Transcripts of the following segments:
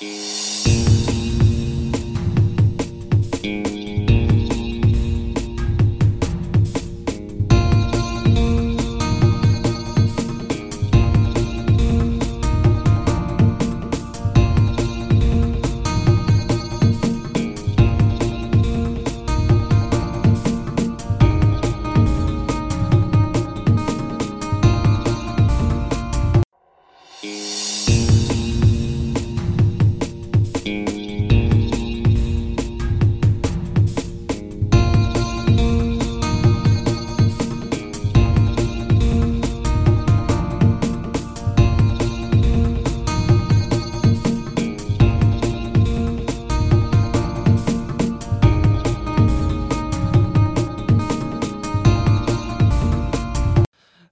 Música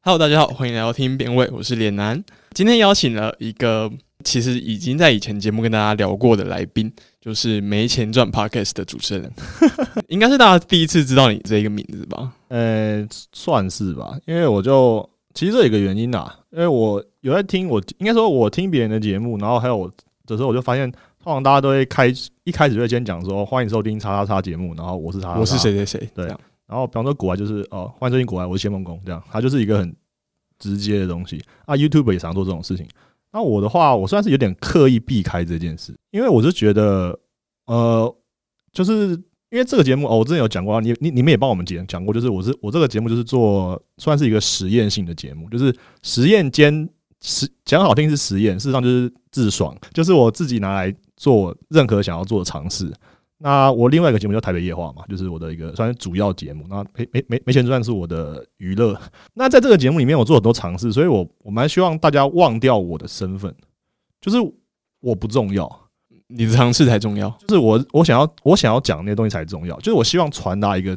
Hello，大家好，欢迎来到听辨位，我是脸男。今天邀请了一个其实已经在以前节目跟大家聊过的来宾，就是没钱赚 Podcast 的主持人，应该是大家第一次知道你这一个名字吧？呃，算是吧，因为我就其实这有一个原因啊，因为我有在听我应该说我听别人的节目，然后还有我的时候，我就发现通常大家都会开一开始就会先讲说欢迎收听叉叉叉节目，然后我是叉，我是谁谁谁，对然后比方说国外就是哦，欢迎收听国外，我是谢梦工，这样，它就是一个很直接的东西啊。YouTube 也常做这种事情。那我的话，我算是有点刻意避开这件事，因为我是觉得，呃，就是因为这个节目哦，我之前有讲过，你你你们也帮我们讲讲过，就是我是我这个节目就是做算是一个实验性的节目，就是实验兼实讲好听是实验，事实上就是自爽，就是我自己拿来做任何想要做的尝试。那我另外一个节目叫台北夜话嘛，就是我的一个算是主要节目。那没没没没钱赚是我的娱乐。那在这个节目里面，我做很多尝试，所以我我蛮希望大家忘掉我的身份，就是我不重要，你的尝试才重要。就是我我想要我想要讲那些东西才重要，就是我希望传达一个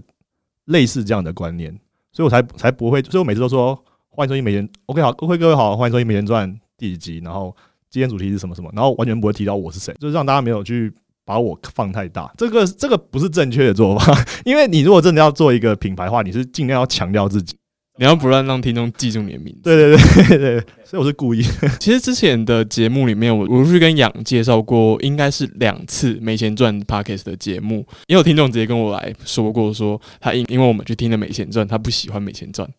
类似这样的观念，所以我才才不会，所以我每次都说欢迎收听美钱，OK 好，各位各位好，欢迎收听美钱赚第几集，然后今天主题是什么什么，然后完全不会提到我是谁，就是让大家没有去把我放太大，这个这个不是正确的做法，因为你如果真的要做一个品牌化，你是尽量要强调自己，你要不断让听众记住你的名字。对对对对对，所以我是故意，其实之前的节目里面，我我是跟杨介绍过，应该是两次没钱赚 Podcast 的节目，也有听众直接跟我来说过，说他因因为我们去听了没钱赚，他不喜欢没钱赚。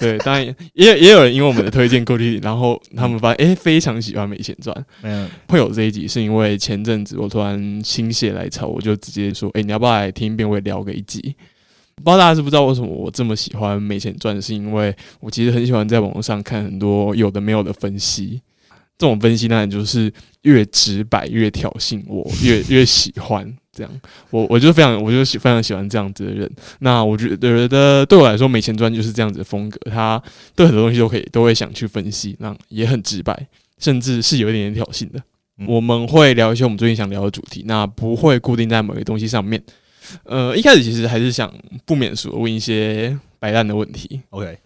对，当然也有也有人因为我们的推荐过去，然后他们发现诶非常喜欢没钱赚。嗯，会有这一集，是因为前阵子我突然心血来潮，我就直接说，诶，你要不要来听辩位聊个一集？不知道大家知不知道为什么我这么喜欢没钱赚，是因为我其实很喜欢在网络上看很多有的没有的分析。这种分析当然就是越直白越挑衅我，越 越喜欢这样。我我就非常我就喜非常喜欢这样子的人。那我觉得对我来说，没钱赚就是这样子的风格。他对很多东西都可以都会想去分析，那也很直白，甚至是有一点点挑衅的。嗯我们会聊一些我们最近想聊的主题，那不会固定在某个东西上面。呃，一开始其实还是想不免俗问一些白烂的问题。，OK，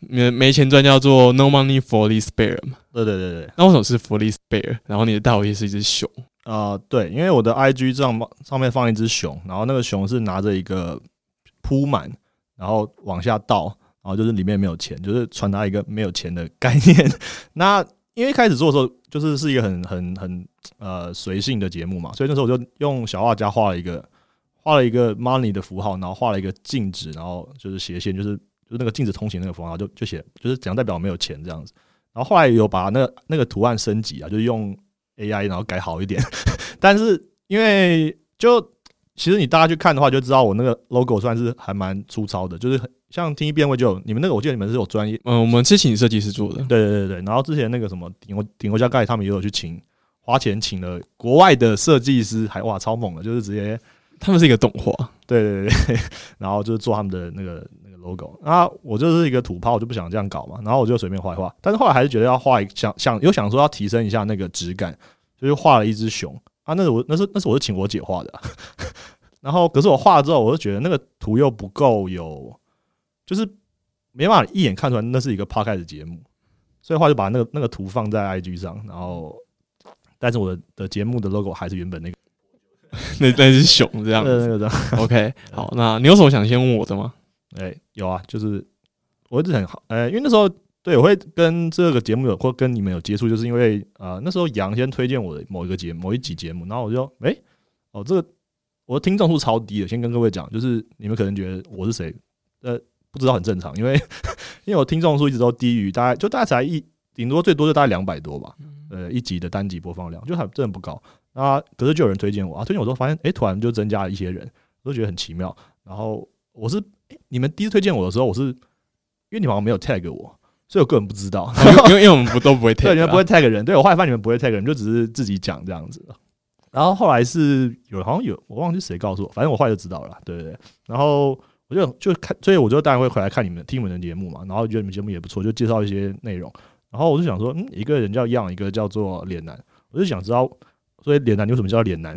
没没钱赚叫做 no money for this bear 嘛？对对对对。那为什么是 for this bear？然后你的大头贴是一只熊，啊、对，因为我的 IG 上上面放一只熊，然后那个熊是拿着一个铺满，然后往下倒，然后就是里面没有钱，就是传达一个没有钱的概念。那因为一开始做的时候，就是是一个很很很呃随性的节目嘛，所以那时候我就用小画家画了一个画了一个 money 的符号，然后画了一个禁止，然后就是斜线，就是就是那个禁止通行那个符号，就就写就是怎样代表没有钱这样子。然后后来有把那个那个图案升级啊，就是用 AI 然后改好一点，但是因为就其实你大家去看的话，就知道我那个 logo 算是还蛮粗糙的，就是很像听一遍位就有你们那个，我记得你们是有专业，嗯、我们是请设计师做的，对对对对。然后之前那个什么顶国顶国家盖他们也有去请花钱请了国外的设计师，还哇超猛的，就是直接他们是一个动画，对对对，然后就是做他们的那个那个 logo。那我就是一个土炮，我就不想这样搞嘛，然后我就随便画一画。但是后来还是觉得要画一想想有想说要提升一下那个质感，就是画了一只熊。啊，那是我那是那是我是请我姐画的、然后可是我画了之后，我就觉得那个图又不够有，就是没办法一眼看出来那是一个 p o d c t 节目，所以后来就把那个那个图放在 IG 上，然后但是我的的节目的 logo 还是原本那个。那 那只熊这样子。那个那个 OK，好，那你有什么想先问我的吗？哎、有啊，就是我一直很好，呃，因为那时候对，我会跟这个节目有或跟你们有接触，就是因为呃那时候杨先推荐我的某一个节某一集节目，然后我就诶，哦这个我的听众数超低的，先跟各位讲，就是你们可能觉得我是谁，呃不知道很正常，因为因为我听众数一直都低于大概就大概才一顶多最多就大概两百多吧，呃一集的单集播放量就还真的不高。那可是就有人推荐我啊，推荐我之后发现诶，突然就增加了一些人，我都觉得很奇妙。然后我是你们第一次推荐我的时候，我是因为你们好像没有 tag 我。所以我个人不知道，因为因为我们不都不会 tag，对，你们不会 tag 人，对我后来发现你们不会 tag 人，就只是自己讲这样子。然后后来是有好像有我忘记谁告诉我，反正我后来就知道了，对对对。然后我就就看，所以我就当然会回来看你们听你们的节目嘛，然后觉得你们节目也不错，就介绍一些内容。然后我就想说，嗯，一个人叫样，一个叫做脸男，我就想知道，所以脸男你为什么叫脸男？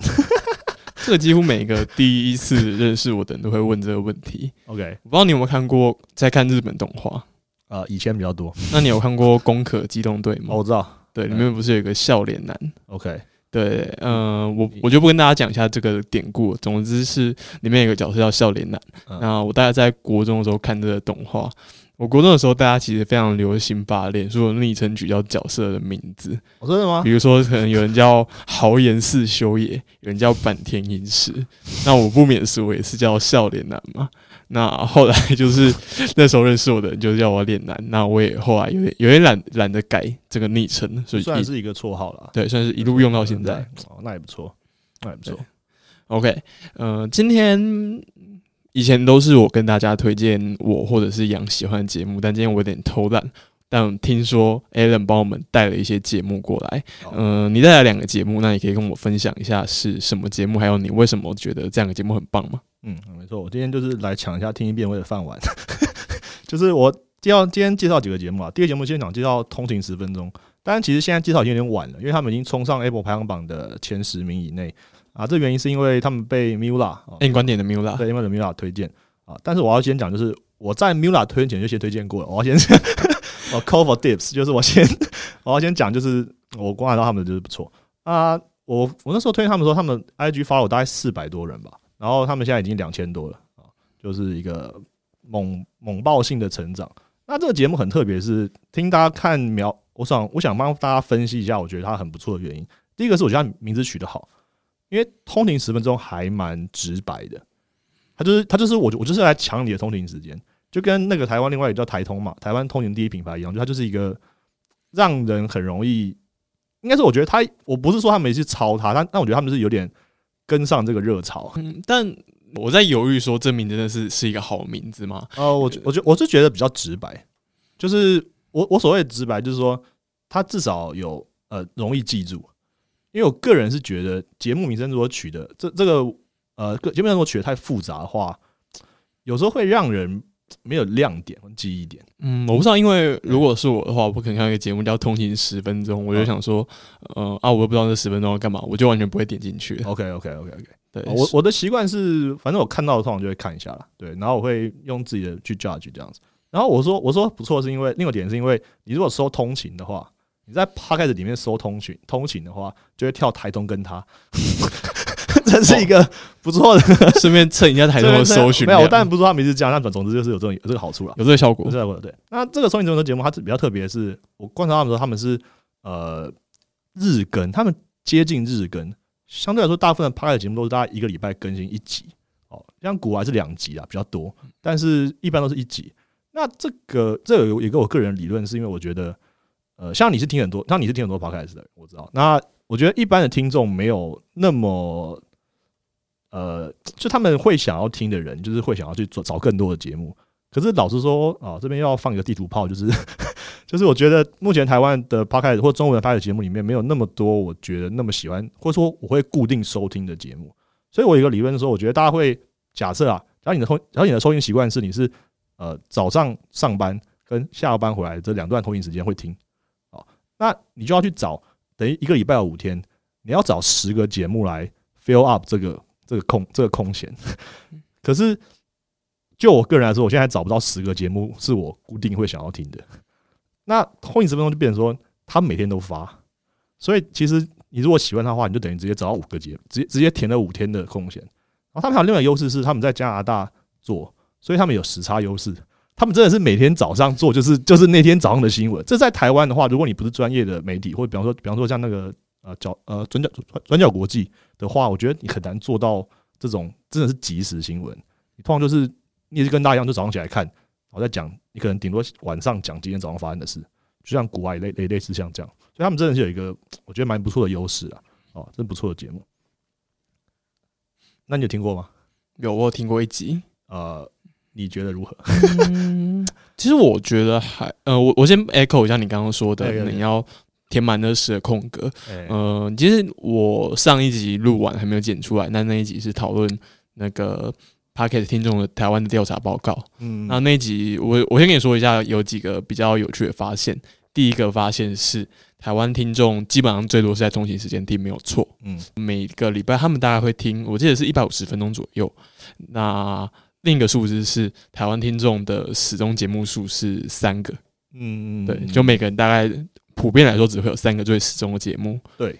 这个几乎每个第一次认识我的人都会问这个问题。OK，我不知道你有没有看过在看日本动画。呃，以前比较多。那你有看过《攻壳机动队》吗？我知道，对，里面不是有个笑脸男？OK，对，嗯，我我就不跟大家讲一下这个典故。总之是里面有个角色叫笑脸男。那我大概在国中的时候看这个动画。我国中的时候，大家其实非常流行把脸书的昵称取叫角色的名字。真的吗？比如说，可能有人叫豪言四修也，有人叫坂田银时。那我不免俗，我也是叫笑脸男嘛。那后来就是 那时候认识我的人就叫我脸男，那我也后来有点有点懒懒得改这个昵称，所以算是一个绰号了。对，算是一路用到现在。哦，那也不错，那也不错。OK，呃，今天以前都是我跟大家推荐我或者是杨喜欢的节目，但今天我有点偷懒。但听说 Alan 帮我们带了一些节目过来，嗯，你带来两个节目，那你可以跟我分享一下是什么节目，还有你为什么觉得这两个节目很棒吗？嗯，没错，我今天就是来抢一下听一遍我的饭碗，就是我介绍今天介绍几个节目啊。第一个节目现场介绍通勤十分钟，当然其实现在介绍已经有点晚了，因为他们已经冲上 Apple 排行榜的前十名以内啊。这原因是因为他们被 Mula 硬观点的 Mula 对，因为 Mula 推荐啊。但是我要先讲，就是我在 Mula 推荐前就先推荐过了，我要先。我，call for dips，就是我先，我要先讲，就是我观察到他们就是不错啊。我我那时候推荐他们说，他们 IG follow 大概四百多人吧，然后他们现在已经两千多了啊，就是一个猛猛爆性的成长。那这个节目很特别，是听大家看描，我想我想帮大家分析一下，我觉得它很不错的原因。第一个是我觉得名字取得好，因为通勤十分钟还蛮直白的，他就是他就是我我就是来抢你的通勤时间。就跟那个台湾另外一个叫台通嘛，台湾通勤第一品牌一样，就它就是一个让人很容易，应该是我觉得他，我不是说他们是抄他，但但我觉得他们是有点跟上这个热潮。嗯，但我在犹豫说这名真的是是一个好名字吗？呃，我我觉我是觉得比较直白，就是我我所谓直白就是说，他至少有呃容易记住，因为我个人是觉得节目名称如果取的这这个呃节目名称如果取的太复杂的话，有时候会让人。没有亮点和记忆点。嗯，我不知道，因为如果是我的话，我不可能看一个节目叫《通勤十分钟》，我就想说，呃啊，我又不知道这十分钟要干嘛，我就完全不会点进去。OK，OK，OK，OK。对，我我的习惯是，反正我看到的通常就会看一下啦。对，然后我会用自己的去 judge 这样子。然后我说我说不错，是因为另一个点是因为你如果说通勤的话，你在 Podcast 里面搜通勤通勤的话，就会跳台东跟他。这是一个不错的，顺便蹭一下台中的搜寻。没有，我当然不说他名字这样，但总总之就是有这种有这个好处了，有这个效果。对对。那这个收音节目的节目，它是比较特别的是，我观察他们说他们是呃日更，他们接近日更。相对来说，大部分的 p 的节目都是大概一个礼拜更新一集。哦，像古还是两集啊，比较多，但是一般都是一集。那这个这有一个我个人理论，是因为我觉得，呃，像你是听很多，像你是听很多 podcast 的，我知道。那我觉得一般的听众没有那么。呃，就他们会想要听的人，就是会想要去做找更多的节目。可是老实说啊，这边要放一个地图炮，就是 就是我觉得目前台湾的 podcast 或中文的 podcast 节目里面，没有那么多我觉得那么喜欢，或者说我会固定收听的节目。所以我有一个理论说，我觉得大家会假设啊，假如你的通，假如你的收听习惯是你是呃早上上班跟下班回来这两段通勤时间会听，那你就要去找，等于一个礼拜有五天，你要找十个节目来 fill up 这个。这个空这个空闲，可是就我个人来说，我现在找不到十个节目是我固定会想要听的。那后影十分钟就变成说，他每天都发，所以其实你如果喜欢他的话，你就等于直接找到五个节，直接直接填了五天的空闲。然后他们还有另外优势是，他们在加拿大做，所以他们有时差优势。他们真的是每天早上做，就是就是那天早上的新闻。这在台湾的话，如果你不是专业的媒体，或者比方说比方说像那个呃角呃转角转转角国际的话，我觉得你很难做到这种真的是即时新闻。你通常就是你也是跟大家一样，就早上起来看，然后再讲，你可能顶多晚上讲今天早上发生的事，就像国外类类类似像这样，所以他们真的是有一个我觉得蛮不错的优势啊，哦，真不错的节目。那你有听过吗？有我有听过一集，呃，你觉得如何？嗯，其实我觉得还呃，我我先 echo 一下你刚刚说的你要填满那时的空格。嗯呃，其实我上一集录完还没有剪出来，那那一集是讨论那个 p o c k e t 听众的台湾的调查报告。嗯那那一集我我先跟你说一下，有几个比较有趣的发现。第一个发现是台湾听众基本上最多是在通勤时间听，没有错。嗯每个礼拜他们大概会听，我记得是一百五十分钟左右。那另一个数字是台湾听众的始终节目数是三个，嗯对，就每个人大概普遍来说只会有三个最始终的节目。对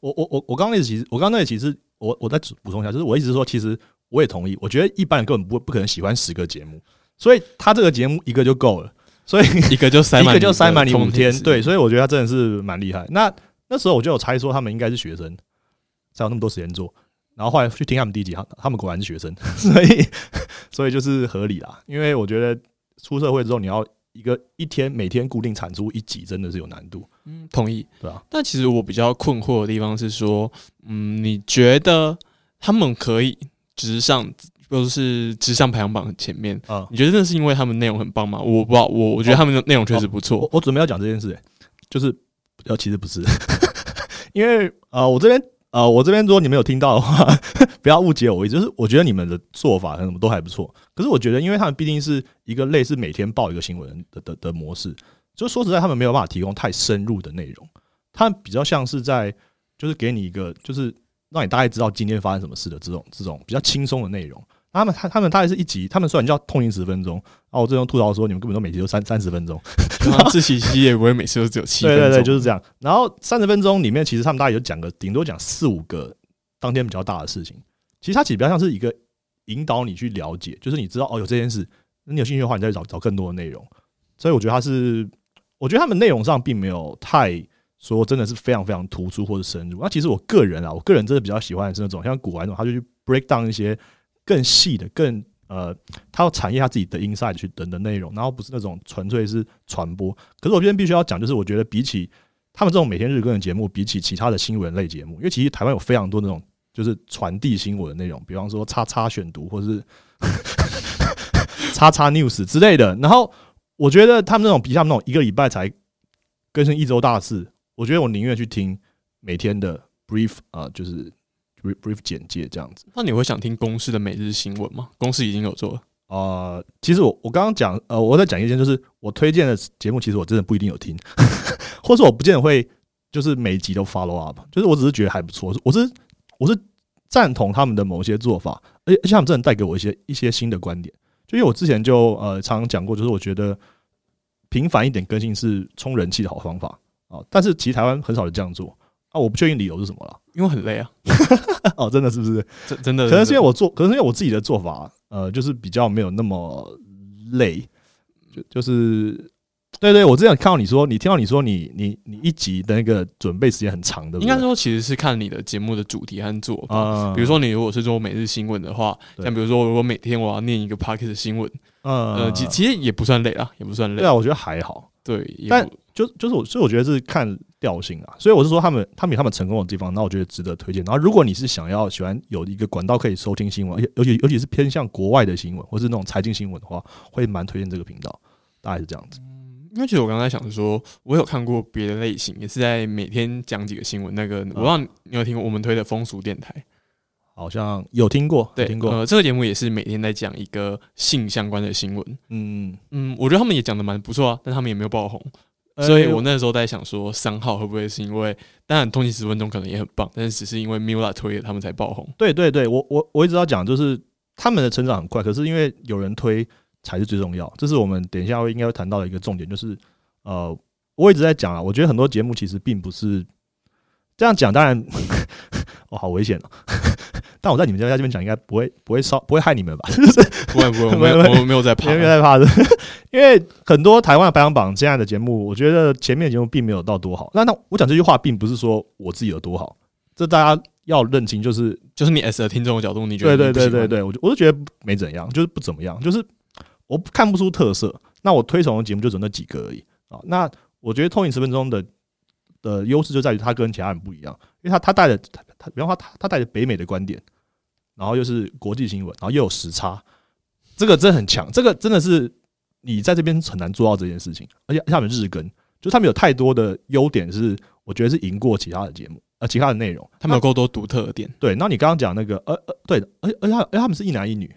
我我我我刚刚那其实我刚刚那其实我我再补充一下，就是我一直说，其实我也同意，我觉得一般人根本不不可能喜欢十个节目，所以他这个节目一个就够了，所以 一个就塞满，一个就塞满你五天，对，所以我觉得他真的是蛮厉害。那那时候我就有猜说他们应该是学生，才有那么多时间做。然后后来去听他们第一集，他他们果然是学生，所以 所以就是合理啦。因为我觉得出社会之后，你要一个一天每天固定产出一集，真的是有难度，嗯同意。对啊？但其实我比较困惑的地方是说，嗯，你觉得他们可以直上，或者是直上排行榜前面？啊、你觉得那是因为他们内容很棒吗？我不知道，我我觉得他们的内容确实不错。我我准备要讲这件事、欸就是呃，其实不是，因为呃，我这边啊，我这边如果你没有听到的话，不要误解我，就是我觉得你们的做法什么都还不错。可是我觉得，因为他们毕竟是一个类似每天报一个新闻的的的模式，就说实在，他们没有办法提供太深入的内容，他们比较像是在就是给你一个就是让你大概知道今天发生什么事的这种这种比较轻松的内容。他们他他们大概是一集，他们虽然叫通勤十分钟，啊，我这种吐槽说你们根本都每集都三三十分钟，自习期也不会每次都只有七分钟，对对对，就是这样。然后三十分钟里面，其实他们大概有讲个，顶多讲四五个当天比较大的事情。其实它其实比较像是一个引导你去了解，就是你知道哦有这件事，那你有兴趣的话，你再去找找更多的内容。所以我觉得它是，我觉得他们内容上并没有太说真的是非常非常突出或者深入。那其实我个人啊，我个人真的比较喜欢的是那种像古玩那种，他就去 break down 一些更细的、更呃，他要产业他自己的 inside 去等的内容，然后不是那种纯粹是传播。可是我这边必须要讲，就是我觉得比起他们这种每天日更的节目，比起其他的新闻类节目，因为其实台湾有非常多那种就是传递新闻的内容，比方说叉叉选读或是 叉叉 news 之类的。然后我觉得他们那种比他们那种一个礼拜才更新一周大事，我觉得我宁愿去听每天的 brief 啊、就是 brief brief 简介这样子。那你会想听公司的每日新闻吗？公司已经有做了，呃，其实我我刚刚讲，呃，我在讲一件，就是我推荐的节目，其实我真的不一定有听，或是我不见得会就是每一集都 follow up，就是我只是觉得还不错，我是我是赞同他们的某些做法，而且而且他们真的带给我一些一些新的观点。就因为我之前就呃常常讲过，就是我觉得频繁一点更新是冲人气的好方法啊，但是其实台湾很少人这样做啊，我不确定理由是什么了。因为很累啊，哦，真的是不是？真真的。可能是因为我我做，可能是因为我自己的做法，呃，就是比较没有那么累，就就是，对对，我之前看到你说，你听到你说你你你一集的那个准备时间很长的，应该说其实是看你的节目的主题和做法。啊，比如说，你如果是做每日新闻的话，像比如说，如果每天我要念一个 p a r k e t 新闻，嗯呃，其其实也不算累啊，也不算累对。啊，我觉得还好，对，也但就就是我，所以我觉得是看调性啊，所以我是说他们他们有他们成功的地方，那我觉得值得推荐。然后如果你是想要喜欢有一个管道可以收听新闻，而且尤其尤其是偏向国外的新闻或是那种财经新闻的话，会蛮推荐这个频道，大概是这样子。因为其实我刚才想说，我有看过别的类型，也是在每天讲几个新闻。那个我不知道你有听过我们推的风俗电台，好像有听过，对，听过，呃，这个节目也是每天在讲一个性相关的新闻。嗯，嗯，我觉得他们也讲的蛮不错啊，但他们也没有爆红。呃所以我那时候在想说，三号会不会是因为，当然通勤十分钟可能也很棒，但是只是因为 Mula 推了他们才爆红。对对对，我我我一直要讲，就是他们的成长很快，可是因为有人推才是最重要，这是我们等一下会应该会谈到的一个重点，就是呃，我一直在讲啊，我觉得很多节目其实并不是这样讲，当然 哦，好危险哦。但我在你们家这边讲，应该不会不会烧不会害你们吧？不会不会，我 没有我没有在怕，没有在怕的。因为很多台湾的排行榜这样的节目，我觉得前面的节目并没有到多好。那那我讲这句话，并不是说我自己有多好，这大家要认清，就是就是你 S 的听众的角度，你觉得对对对对对，我就我就觉得没怎样，就是不怎么样，就是我看不出特色。那我推崇的节目就只那几个而已啊。那我觉得通影十分钟的的优势就在于它跟其他人不一样，因为他他带着他他，比方说他他带着北美的观点，然后又是国际新闻，然后又有时差，这个真的很强，这个真的是你在这边很难做到这件事情。而且他们日更，就他们有太多的优点，是我觉得是赢过其他的节目，呃，其他的内容，他们有够多独特的点。对，那你刚刚讲那个，呃呃，对，而而且而且他们是一男一女。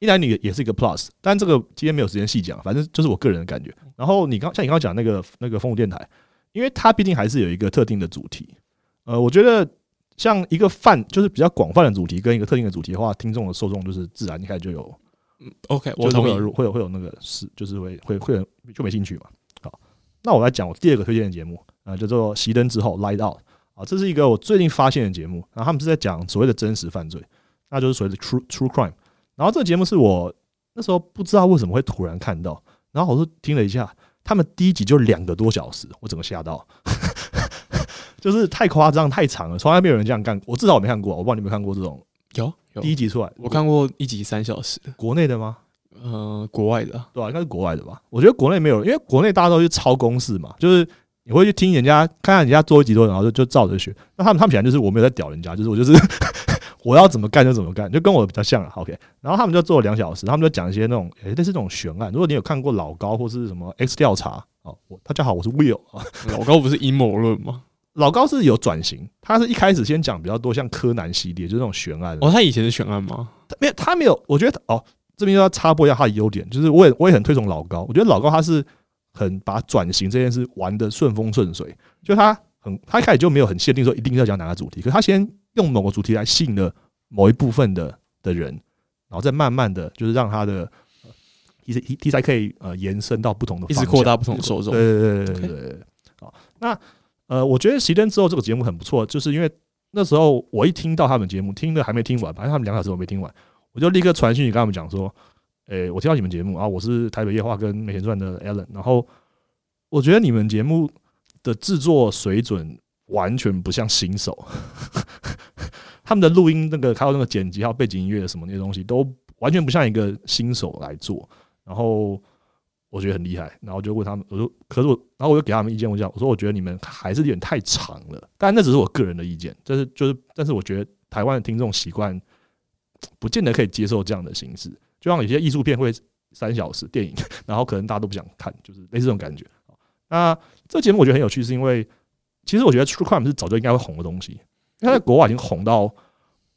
一男女也是一个 plus，但这个今天没有时间细讲，反正就是我个人的感觉。然后你刚像你刚刚讲那个那个风舞电台，因为它毕竟还是有一个特定的主题。呃，我觉得像一个泛就是比较广泛的主题跟一个特定的主题的话，听众的受众就是自然一开始就有。嗯，OK，我同意，会有会有那个是就是会会会有就没兴趣嘛。好，那我来讲我第二个推荐的节目啊，叫做熄灯之后 Light Out 啊，这是一个我最近发现的节目，然后他们是在讲所谓的真实犯罪，那就是所谓的 True True Crime。然后这个节目是我那时候不知道为什么会突然看到，然后我就听了一下，他们第一集就两个多小时，我整个吓到，就是太夸张太长了，从来没有人这样干，我至少我没看过，我不知道你有没有看过这种。有第一集出来，我看过一集三小时，国内的吗？呃，国外的，对吧？应该是国外的吧？我觉得国内没有，因为国内大家都去抄公式嘛，就是你会去听人家看看人家做一集多，然后就就照着学。那他们他们显然就是我没有在屌人家，就是我就是。我要怎么干就怎么干，就跟我比较像啊。OK，然后他们就做了两小时，他们就讲一些那种，诶，类似这种悬案。如果你有看过老高或是什么 X 调查哦，我大家好，我是 Will 啊。老高不是阴谋论吗？老高是有转型，他是一开始先讲比较多像柯南系列，就是那种悬案。哦，他以前是悬案吗？没有，他没有。我觉得哦，这边要插播一下他的优点，就是我也我也很推崇老高。我觉得老高他是很把转型这件事玩的顺风顺水，就他很他一开始就没有很限定说一定要讲哪个主题，可他先用某个主题来吸引了。某一部分的的人，然后再慢慢的就是让他的题材题材可以呃延伸到不同的，一直扩大不同的受众。对对对对对。好，那呃，我觉得熄灯之后这个节目很不错，就是因为那时候我一听到他们节目，听的还没听完，反正他们两小时我没听完，我就立刻传讯息跟他们讲说，诶，我听到你们节目啊，我是台北夜话跟美田传的 Allen，然后我觉得你们节目的制作水准完全不像新手。他们的录音那个，还有那个剪辑，还有背景音乐什么那些东西，都完全不像一个新手来做。然后我觉得很厉害，然后就问他们，我说，可是我，然后我就给他们意见，我讲，我说我觉得你们还是有点太长了。但那只是我个人的意见，就是就是，但是我觉得台湾的听众习惯不见得可以接受这样的形式。就像有些艺术片会三小时电影，然后可能大家都不想看，就是类似这种感觉。那这个节目我觉得很有趣，是因为其实我觉得 True Crime 是早就应该会红的东西。他在国外已经红到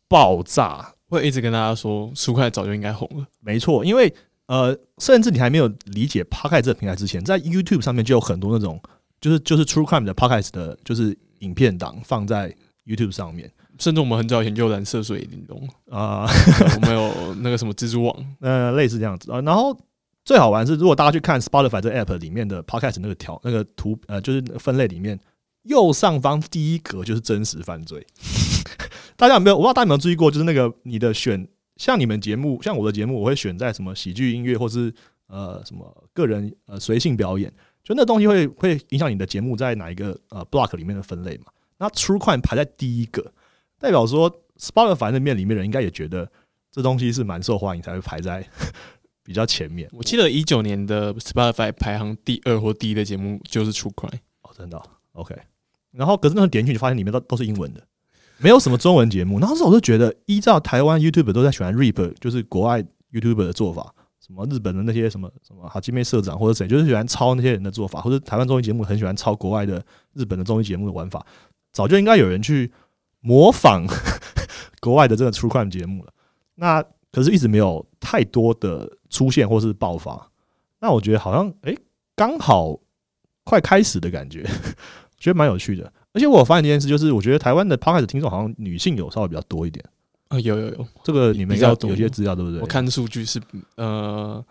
爆炸，会一直跟大家说，书快早就应该红了。没错，因为呃，甚至你还没有理解 Podcast 这个平台之前，在 YouTube 上面就有很多那种，就是就是 True Crime 的 Podcast 的，就是影片档放在 YouTube 上面。甚至我们很早以前就有蓝色水玲珑啊，我们有那个什么蜘蛛网，呃，类似这样子啊。然后最好玩是，如果大家去看 Spotify 这 App 里面的 Podcast 那个条那个图，呃，就是分类里面。右上方第一格就是真实犯罪，大家有没有？我不知道大家有没有注意过，就是那个你的选，像你们节目，像我的节目，我会选在什么喜剧音乐，或是呃什么个人呃随性表演，就那东西会会影响你的节目在哪一个呃 block 里面的分类嘛？那 True Crime 排在第一个，代表说 Spotify 那面里面人应该也觉得这东西是蛮受欢迎，才会排在 比较前面。我记得一九年的 Spotify 排行第二或第一的节目就是 True Crime 哦，真的 OK。然后，可是那点进去就发现里面都都是英文的，没有什么中文节目。然后时我就觉得，依照台湾 YouTube 都在喜欢 rip，就是国外 YouTube 的做法，什么日本的那些什么什么哈基妹社长或者谁，就是喜欢抄那些人的做法，或者台湾综艺节目很喜欢抄国外的日本的综艺节目的玩法，早就应该有人去模仿 国外的这个 True Crime 节目了。那可是一直没有太多的出现或是爆发。那我觉得好像哎，刚好快开始的感觉。觉得蛮有趣的，而且我发现一件事，就是我觉得台湾的 podcast 听众好像女性有稍微比较多一点啊，有有有，这个你们要有些资料对不对？我看数据是呃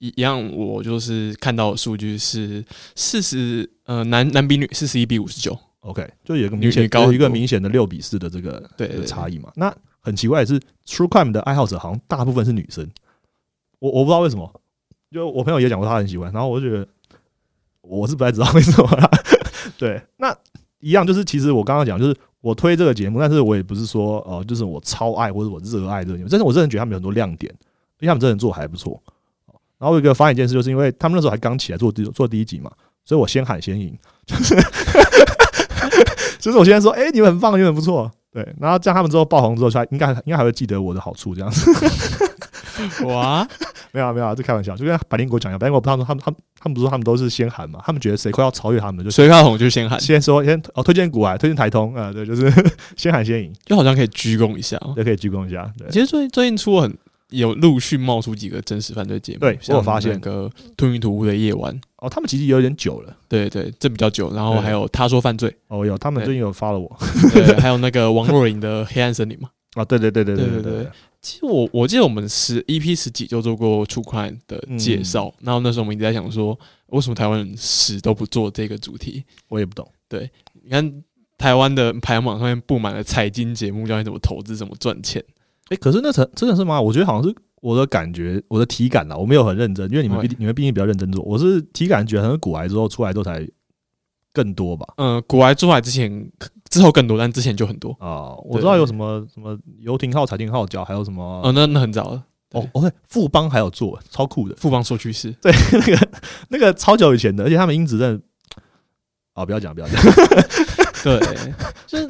一一样，我就是看到数据是四十呃男男比女四十一比五十九，OK，就有一个明显高一个明显的六比四的这个对差异嘛。那很奇怪的是，True Crime 的爱好者好像大部分是女生，我我不知道为什么，就我朋友也讲过他很喜欢，然后我就觉得我是不太知道为什么啦。对，那一样就是其实我刚刚讲就是我推这个节目，但是我也不是说哦、呃就是我超爱或者我热爱这个节目，但是我真的觉得他们有很多亮点，因为他们真的做还不错。然后有一个发现一件事，就是因为他们那时候还刚起来做第做第一集嘛，所以我先喊先赢，就 是就是我先说，哎、你们很棒，你们很不错，对，然后这样他们之后爆红之后，应该应该还会记得我的好处，这样子。哇，没有啊没有啊，这开玩笑，就跟百灵果讲一样，百灵果他们他们他们他们不是说他们都是先喊嘛，他们觉得谁快要超越他们，就水开红就先喊，先说先哦推荐股啊，推荐台通啊、呃对，就是先喊先赢，就好像可以鞠躬一下。哦。也可以鞠躬一下，对。其实最最近出很有陆续冒出几个真实犯罪节目，对我有发现。个吞云吐雾的夜晚，哦，他们其实有点久了，对对，这比较久。然后对还有他说犯罪，哦有，他们最近有发了我。对，还有那个王若琳的黑暗森林嘛。啊，对对对对对对对！其实我我记得我们十 EP 十几就做过触款的介绍，然后那时候我们一直在想说，为什么台湾死都不做这个主题？我也不懂。对，你看台湾的排行榜上面布满了财经节目，教你怎么投资、怎么赚钱。哎，可是那成真的是吗？我觉得好像是我的感觉，我的体感啦，我没有很认真，因为你们毕你们毕竟比较认真做，我是体感觉很古癌之后出来之后才。更多吧。嗯，古癌出来之前之后更多，但之前就很多。啊、我知道有什么什么游艇号、彩电号角，还有什么哦，那那很早了。哦哦对，富邦还有做，超酷的。富邦说趋势，对，那个那个超久以前的，而且他们音质真的啊，不要讲不要讲，对，就是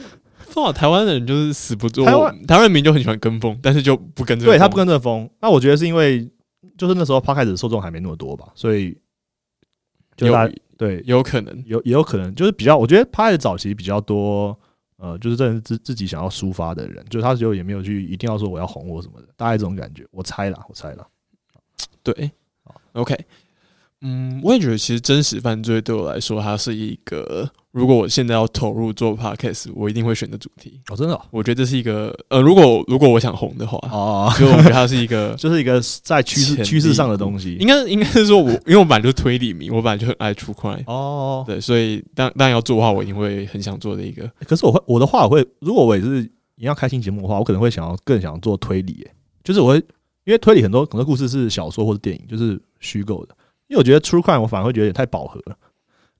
说好台湾人就是死不做，台湾台湾人民就很喜欢跟风，但是就不跟这个。对他不跟这个风。那我觉得是因为就是那时候他开始受众还没那么多吧，所以就对有可能，有也有可能就是比较，我觉得拍的早期比较多。呃，就是真的是自自己想要抒发的人，就是他就也没有去一定要说我要红我什么的，大概这种感觉，我猜啦，我猜啦。对，OK，嗯，我也觉得其实真实犯罪对我来说，它是一个，如果我现在要投入做 podcast，我一定会选的主题。哦，真的哦我觉得这是一个，呃，如果如果我想红的话，哦，就我觉得它是一个，就是一个在趋势趋势上的东西。应该应该是说我，因为我本来就是推理迷，我本来就很爱出快，哦，对，所以当当然要做的话，我一定会很想做的一个。可是我会我的话，我会如果我也是一样开新节目的话，我可能会想要更想要做推理、欸，就是我会因为推理很多很多故事是小说或者电影，就是虚构的。因为我觉得 true crime 我反而会觉得有点太饱和了。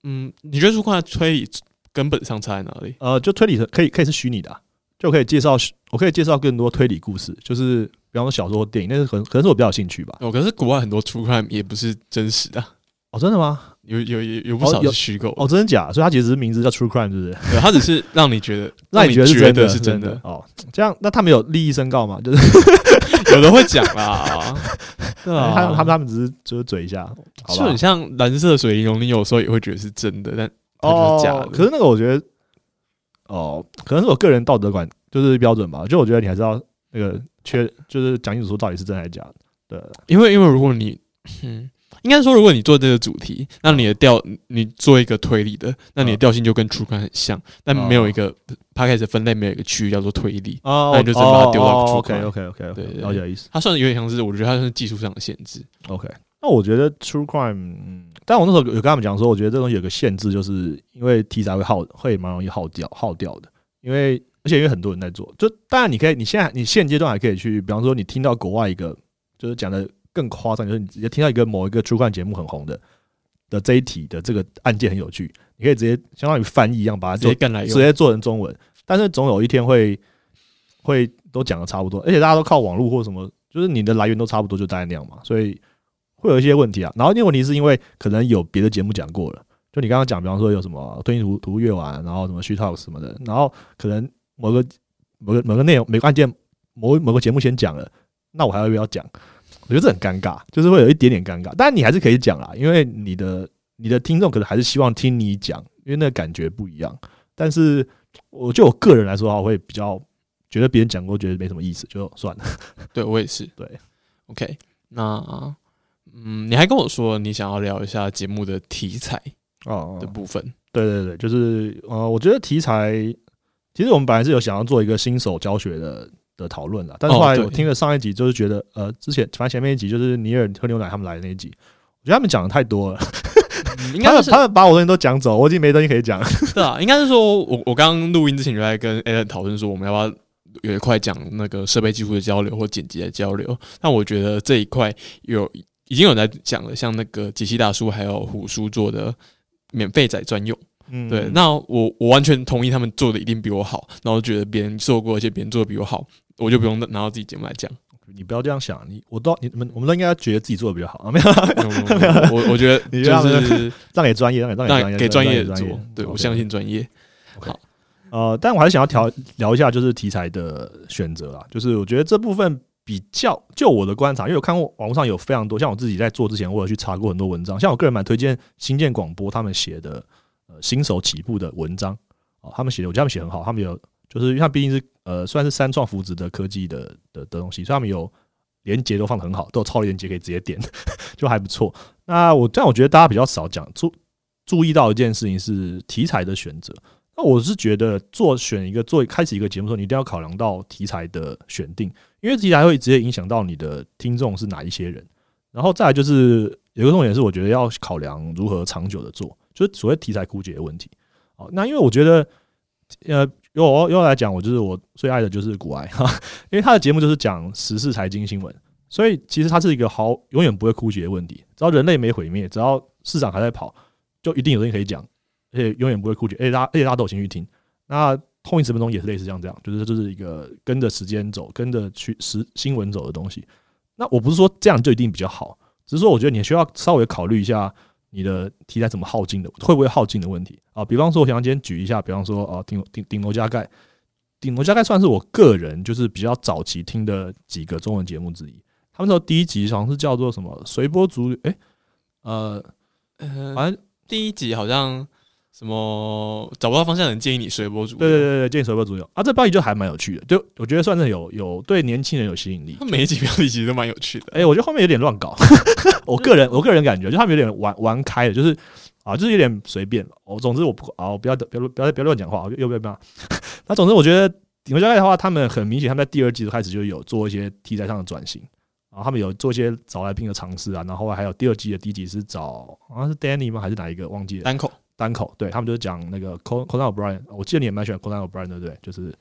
嗯，你觉得出快推理根本上差在哪里？呃，就推理可以可以是虚拟的、啊，就可以介绍我可以介绍更多推理故事，就是比方说小说或电影，那是可能可能是我比较有兴趣吧。哦，可是国外很多 true crime 也不是真实的啊，哦，真的吗？有有有有不少是虚构的。哦，真的假的？所以它其实名字叫 true crime，是不是？对，它只是让你觉得，让你觉觉得是真的，是真的，哦。这样，那他们有利益申告吗？就是 有人会讲啦，对啊，他们他们他们只是就是嘴一下，就很？像蓝色水银龙，你有时候也会觉得是真的，但它就是假可是那个我觉得，哦，可能是我个人道德观就是标准吧。就我觉得你还是要那个缺，就是讲清楚说到底是真还是假的。对，因为因为如果你，嗯，应该说如果你做这个主题，那你的调你做一个推理的，那你的嗯调性就跟 True Crime 很像，但没有一个 p a c k a g e 分类没有一个区域叫做推理，哦那你就只能把它丢到 true OK crime OK OK 对了解意思。它算有点像是我觉得它算是技术上的限制。OK，那我觉得 True Crime，嗯，但我那时候有跟他们讲说，我觉得这东西有个限制，就是因为题材会耗，会蛮容易耗掉耗掉的。因为而且因为很多人在做，就当然你可以，你现在你现阶段还可以去，比方说你听到国外一个就是讲的更夸张，就是你直接听到一个某一个 True Crime 节目很红的的这一题的这个案件很有趣，你可以直接相当于翻译一样把它直接干来，直接做成中文，但是总有一天会会都讲的差不多，而且大家都靠网络或什么，就是你的来源都差不多，就大概那样嘛，所以会有一些问题啊。然后那个问题是因为可能有别的节目讲过了，就你刚刚讲，比方说有什么推进图图阅完，然后什么虚 talk 什么的，然后可能某个某个某个内容每个案件某某个节目先讲了，那我还要不要讲？我觉得这很尴尬，就是会有一点点尴尬，但你还是可以讲啦，因为你的你的听众可能还是希望听你讲，因为那个感觉不一样。但是我就我个人来说的话，我会比较觉得别人讲过，觉得没什么意思，就算了。对我也是。对，OK，那嗯，你还跟我说你想要聊一下节目的题材哦的部分，对对对，就是呃，我觉得题材其实我们本来是有想要做一个新手教学的的讨论了，但是后来我听了上一集，就是觉得呃，之前反正前面一集就是尼尔喝牛奶他们来的那一集，我觉得他们讲的太多了，嗯 应该是他们把我东西都讲走，我已经没东西可以讲。对啊，应该是说我我刚刚录音之前就在跟 Alan 讨论说我们要不要有一块讲那个设备技术的交流或剪辑的交流。那我觉得这一块有已经有在讲了，像那个杰西大叔还有虎叔做的免费仔专用。嗯对，那我我完全同意他们做的一定比我好，然后觉得别人做过，而且别人做的比我好，我就不用拿到自己节目来讲。你不要这样想，你我都你们我们都应该觉得自己做的比较好啊，没有，我我觉得你就是 让给专业，让给让给专业，做，对我相。信专业。好呃，但我还是想要调聊一下，就是题材的选择啦。就是我觉得这部分比较，就我的观察，因为我看过网络上有非常多，像我自己在做之前，我有去查过很多文章。像我个人蛮推荐新建广播他们写的呃新手起步的文章哦，他们写的我觉得他们写很好，他们有就是因为他毕竟是呃算是三创扶植的科技的的的东西，所以他们有连接都放得很好，都有超连接可以直接点，就还不错。那我但我觉得大家比较少讲注注意到一件事情是题材的选择。那我是觉得做选一个做开始一个节目的时候，你一定要考量到题材的选定，因为题材会直接影响到你的听众是哪一些人。然后再来就是有个重点是，我觉得要考量如何长久的做，就是所谓题材枯竭的问题。哦，那因为我觉得，呃，由我又来讲，我就是我最爱的就是古爱哈，因为他的节目就是讲时事财经新闻，所以其实它是一个好永远不会枯竭的问题。只要人类没毁灭，只要市场还在跑，就一定有东西可以讲。而且永远不会枯竭，而且大家而且大家都有兴趣听。那后面十分钟也是类似像这样，就是这是一个跟着时间走、跟着去时新闻走的东西。那我不是说这样就一定比较好，只是说我觉得你需要稍微考虑一下你的题材怎么耗尽的，会不会耗尽的问题啊。比方说，我想今天举一下，比方说啊，顶顶顶楼加盖，顶楼加盖算是我个人就是比较早期听的几个中文节目之一。他们说第一集好像是叫做什么随波逐流，诶，呃，呃，反正第一集好像什么找不到方向的人建议你随波逐流。对对对对，建议随波逐流啊，这标题就还蛮有趣的，就我觉得算是有有对年轻人有吸引力他。每一集标题其实都蛮有趣的。哎、我觉得后面有点乱搞，我个人我个人感觉，就他们有点玩玩开了，就是啊，就是有点随便。我、总之我不啊，我不要不要不要不要乱讲话，又不要不要。那总之我觉得顶流加盖的话，他们很明显，他们在第二季就开始就有做一些题材上的转型。然后他们有做一些找来宾的尝试啊，然后还有第二季的第一集是找好像是 Danny 吗？还是哪一个忘记了？单口单口，对他们就是讲那个 Conan O'Brien，我记得你也蛮喜欢 Conan O'Brien 的对？就是，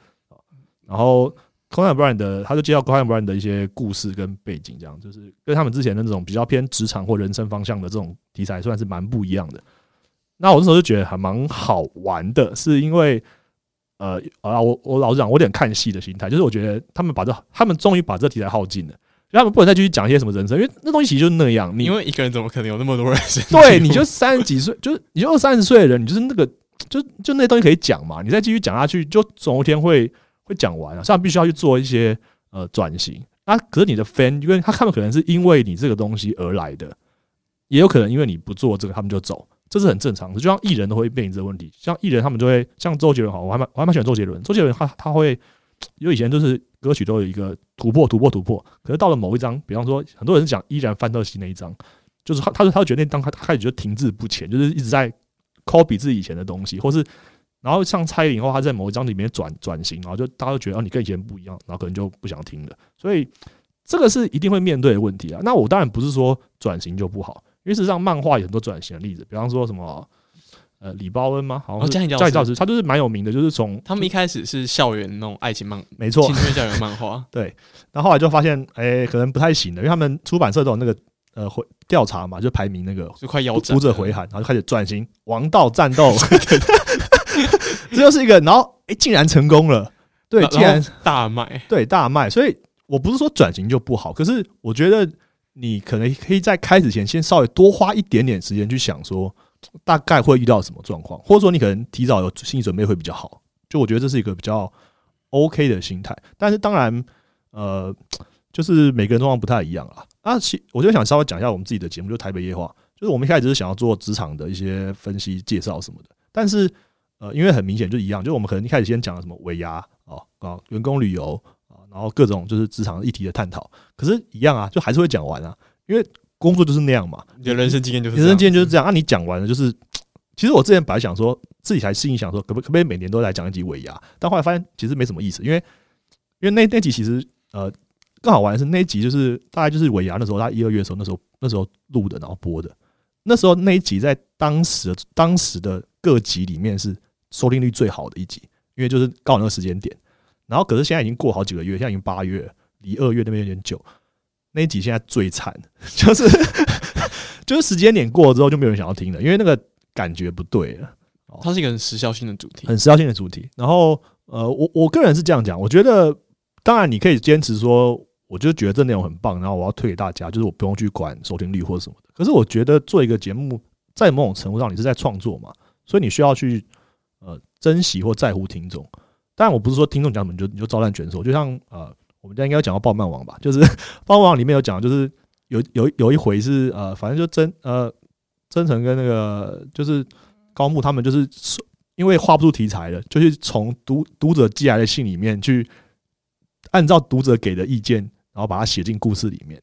然后 Conan O'Brien 的，他就介绍 Conan O'Brien 的一些故事跟背景，这样就是跟他们之前的那种比较偏职场或人生方向的这种题材，算是蛮不一样的。那我那时候就觉得还蛮好玩的，是因为呃啊，我我老实讲，我有点看戏的心态，就是我觉得他们把这他们终于把这题材耗尽了。他们不能再继续讲一些什么人生，因为那东西其实就是那样。你因为一个人怎么可能有那么多人生？对，你就三十几岁，就是你就二三十岁的人，你就是那个，就就那东西可以讲嘛。你再继续讲下去，就总有一天会会讲完啊。所以他必须要去做一些呃转型。那可是你的 fan，因为他他们可能是因为你这个东西而来的，也有可能因为你不做这个，他们就走，这是很正常的。就像艺人都会面临这个问题，像艺人他们就会像周杰伦好，我还蛮我还蛮喜欢周杰伦。周杰伦他他会，因为以前都是歌曲都有一个突破突破突破，可是到了某一章，比方说很多人讲依然范特西那一章。就是他，他说，他觉得那当他开始就停滞不前，就是一直在 copy 自己以前的东西，或是然后像蔡依林后，他在某一章里面转转型，然后就大家都觉得哦，你跟以前不一样，然后可能就不想听了。所以这个是一定会面对的问题啊。那我当然不是说转型就不好，因为事实上漫画有很多转型的例子，比方说什么呃李包恩吗？好像家庭教师家庭教师，他就是蛮有名的，就是从他们一开始是校园那种爱情漫，没错青，春校园漫画，对然后后来就发现哎、可能不太行了，因为他们出版社都有那个呃回调查嘛，就排名那个就快腰斩了。读者回函，然后就开始转型王道战斗，这就是一个，然后哎、竟然成功了，对，竟然后大卖。对大卖，所以我不是说转型就不好，可是我觉得你可能可以在开始前先稍微多花一点点时间去想说大概会遇到什么状况，或者说你可能提早有心理准备会比较好。就我觉得这是一个比较 OK 的心态，但是当然，呃，就是每个人状况不太一样啊。啊，其我就想稍微讲一下我们自己的节目，就台北夜话，就是我们一开始是想要做职场的一些分析、介绍什么的，但是呃，因为很明显就一样，就是我们可能一开始先讲了什么尾牙哦啊，员工旅游啊，然后各种就是职场议题的探讨，可是一样啊，就还是会讲完啊，因为工作就是那样嘛，你的人生经验就是人生经验就是这这样。啊，你讲完了就是，其实我之前本来想说自己还心里想说，可不可不可以每年都来讲一集尾牙，但后来发现其实没什么意思，因为因为那那集其实呃更好玩的是那一集就是大概就是尾牙那时候，大概一二月的时候，那时候那时候录的，然后播的。那时候那一集在当时当时的各集里面是收听率最好的一集，因为就是刚好那个时间点。然后可是现在已经过好几个月，现在已经八月，离二月那边有点久。那一集现在最惨，就是 就是时间点过了之后就没有人想要听了，因为那个感觉不对了。它是一个很时效性的主题，很时效性的主题。然后呃，我我个人是这样讲，我觉得当然你可以坚持说，我就觉得这内容很棒，然后我要推给大家，就是我不用去管收听率或者什么的。可是我觉得做一个节目，在某种程度上你是在创作嘛，所以你需要去呃珍惜或在乎听众。当然我不是说听众讲什么你就你就招揽全收，就像呃。我们家应该有讲到《暴漫王》吧，就是 《暴漫王》里面有讲，就是有有有一回是呃，反正就真呃，真诚跟那个就是高木他们，就是因为画不出题材了，就去从读读者寄来的信里面去按照读者给的意见，然后把它写进故事里面，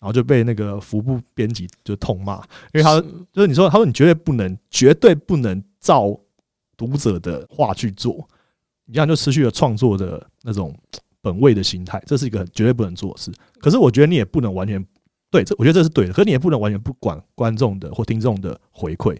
然后就被那个服部编辑就痛骂，因为他就是你说他说你绝对不能绝对不能照读者的话去做，你这样就失去了创作的那种。本位的心态，这是一个绝对不能做的事。可是我觉得你也不能完全对这，我觉得这是对的。可是你也不能完全不管观众的或听众的回馈。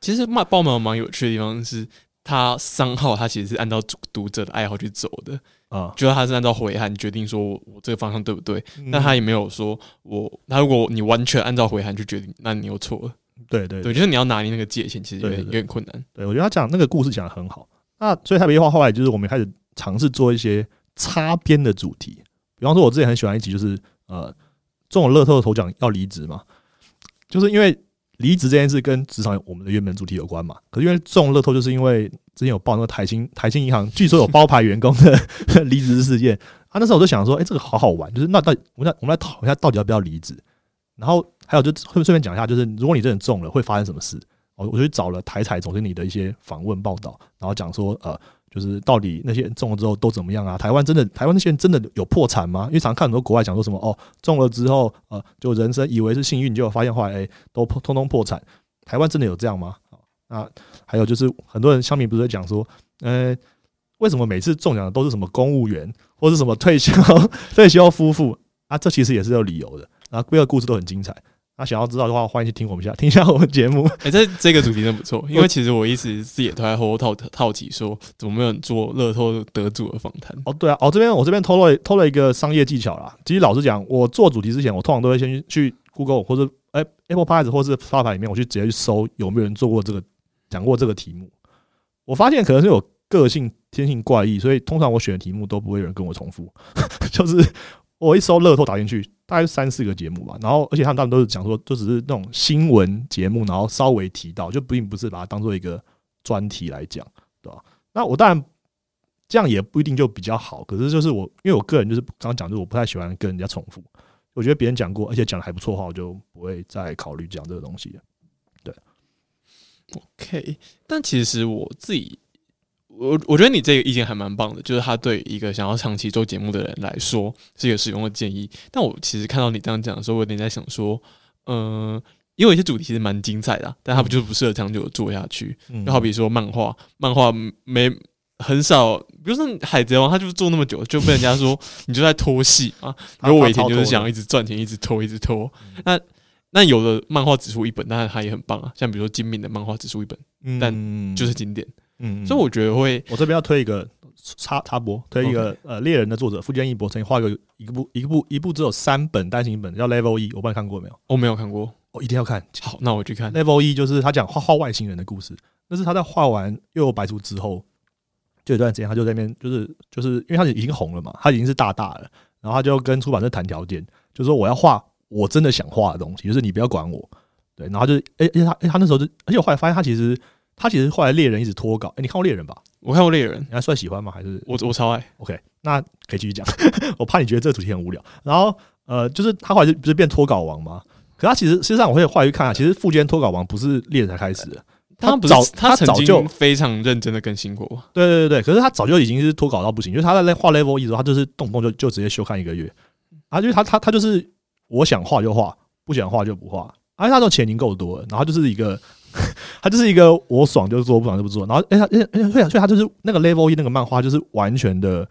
其实骂爆满蛮有趣的地方是，他三号他其实是按照读者的爱好去走的啊，觉得他是按照回函决定说我这个方向对不对，但他也没有说我他如果你完全按照回函去决定，那你又错了。对对对，就是你要拿捏那个界限，其实有点有点困难。对我觉得他讲那个故事讲的很好。那所以他别话后来就是我们开始尝试做一些。擦边的主题，比方说，我之前很喜欢一集，就是呃，中了乐透的头奖要离职嘛，就是因为离职这件事跟职场我们的原本主题有关嘛。可是因为中乐透，就是因为之前有报那个台新台新银行，据说有包牌员工的 离职事件啊。那时候我就想说，哎，这个好好玩，就是那到底我们我们来讨一下，到底要不要离职？然后还有就顺顺便讲一下，就是如果你真的中了，会发生什么事？我我就找了台彩总经理的一些访问报道，然后讲说呃。就是到底那些人中了之后都怎么样啊？台湾真的台湾那些人真的有破产吗？因为常看很多国外讲说什么哦，中了之后呃，就人生以为是幸运，结果发现后来哎都通通破产。台湾真的有这样吗？啊，还有就是很多人乡民不是讲说，呃，为什么每次中奖的都是什么公务员或是什么退休 退休夫妇啊？这其实也是有理由的。然后各个故事都很精彩。那想要知道的话，欢迎去听我们下听一下我们节目。哎，这这个主题真不错，因为其实我一直是也都在后套套题说，怎么没有人做乐透得主的访谈？哦，对啊，哦这边我这边偷了偷了一个商业技巧啦。其实老实讲，我做主题之前，我通常都会先去 Google 或者哎 Apple Podcast 或是发牌里面，我去直接去搜有没有人做过这个讲过这个题目。我发现可能是有个性天性怪异，所以通常我选的题目都不会有人跟我重复，就是。我一搜乐透打进去，大概三四个节目吧，然后而且他们大部分都是讲说，就只是那种新闻节目，然后稍微提到，就并不是把它当做一个专题来讲，对吧？那我当然这样也不一定就比较好，可是就是我因为我个人就是刚刚讲，就是我不太喜欢跟人家重复，我觉得别人讲过，而且讲的还不错的话，我就不会再考虑讲这个东西了。对，OK，但其实我自己。我我觉得你这个意见还蛮棒的，就是他对一个想要长期做节目的人来说是一个实用的建议。但我其实看到你这样讲的时候，我有点在想说，嗯，因为有些主题其实蛮精彩的，但他不就不适合长久做下去？就好比说漫画，漫画没很少，比如说海贼王，他就是做那么久，就被人家说 你就在拖戏啊。然后尾田就是想一直赚钱，一直拖，一直拖。那那有的漫画只出一本，但是他也很棒啊。像比如说精敏的漫画只出一本，但就是经典。嗯，所以我觉得会，我这边要推一个插插播，推一个呃猎人的作者富坚义博曾经画过一个部一个部一部只有三本单行本叫 Level 一，我不知道看过没有？我没有看过，我一定要看。好，那我去看 Level 一，就是他讲画画外星人的故事。那是他在画完又有白书之后，就有段时间他就在那边，就是就是因为他已经红了嘛，他已经是大大了，然后他就跟出版社谈条件，就说我要画我真的想画的东西，就是你不要管我。对，然后就哎，而且他那时候就，而且我后来发现他其实。他其实后来猎人一直脱稿，哎，你看过猎人吧？我看过猎人，你还算喜欢吗？还是我我超爱？OK，那可以继续讲。我怕你觉得这个主题很无聊。然后呃，就是他后来就不是变脱稿王吗？可他其实实际上我会后来去看啊，其实富坚脱稿王不是猎人才开始的，他早他早就非常认真的更新过。对对对对，可是他早就已经是脱稿到不行，就是他在画 level 一的时候，他就是动不动就就直接休刊一个月啊，就是他他他就是我想画就画，不想画就不画，而且他这种钱已经够多了，然后就是一个。他就是一个我爽就做，不爽就不做。然后，哎，他，哎，哎，所以，所以他就是那个 Level 一那个漫画，就是完全的，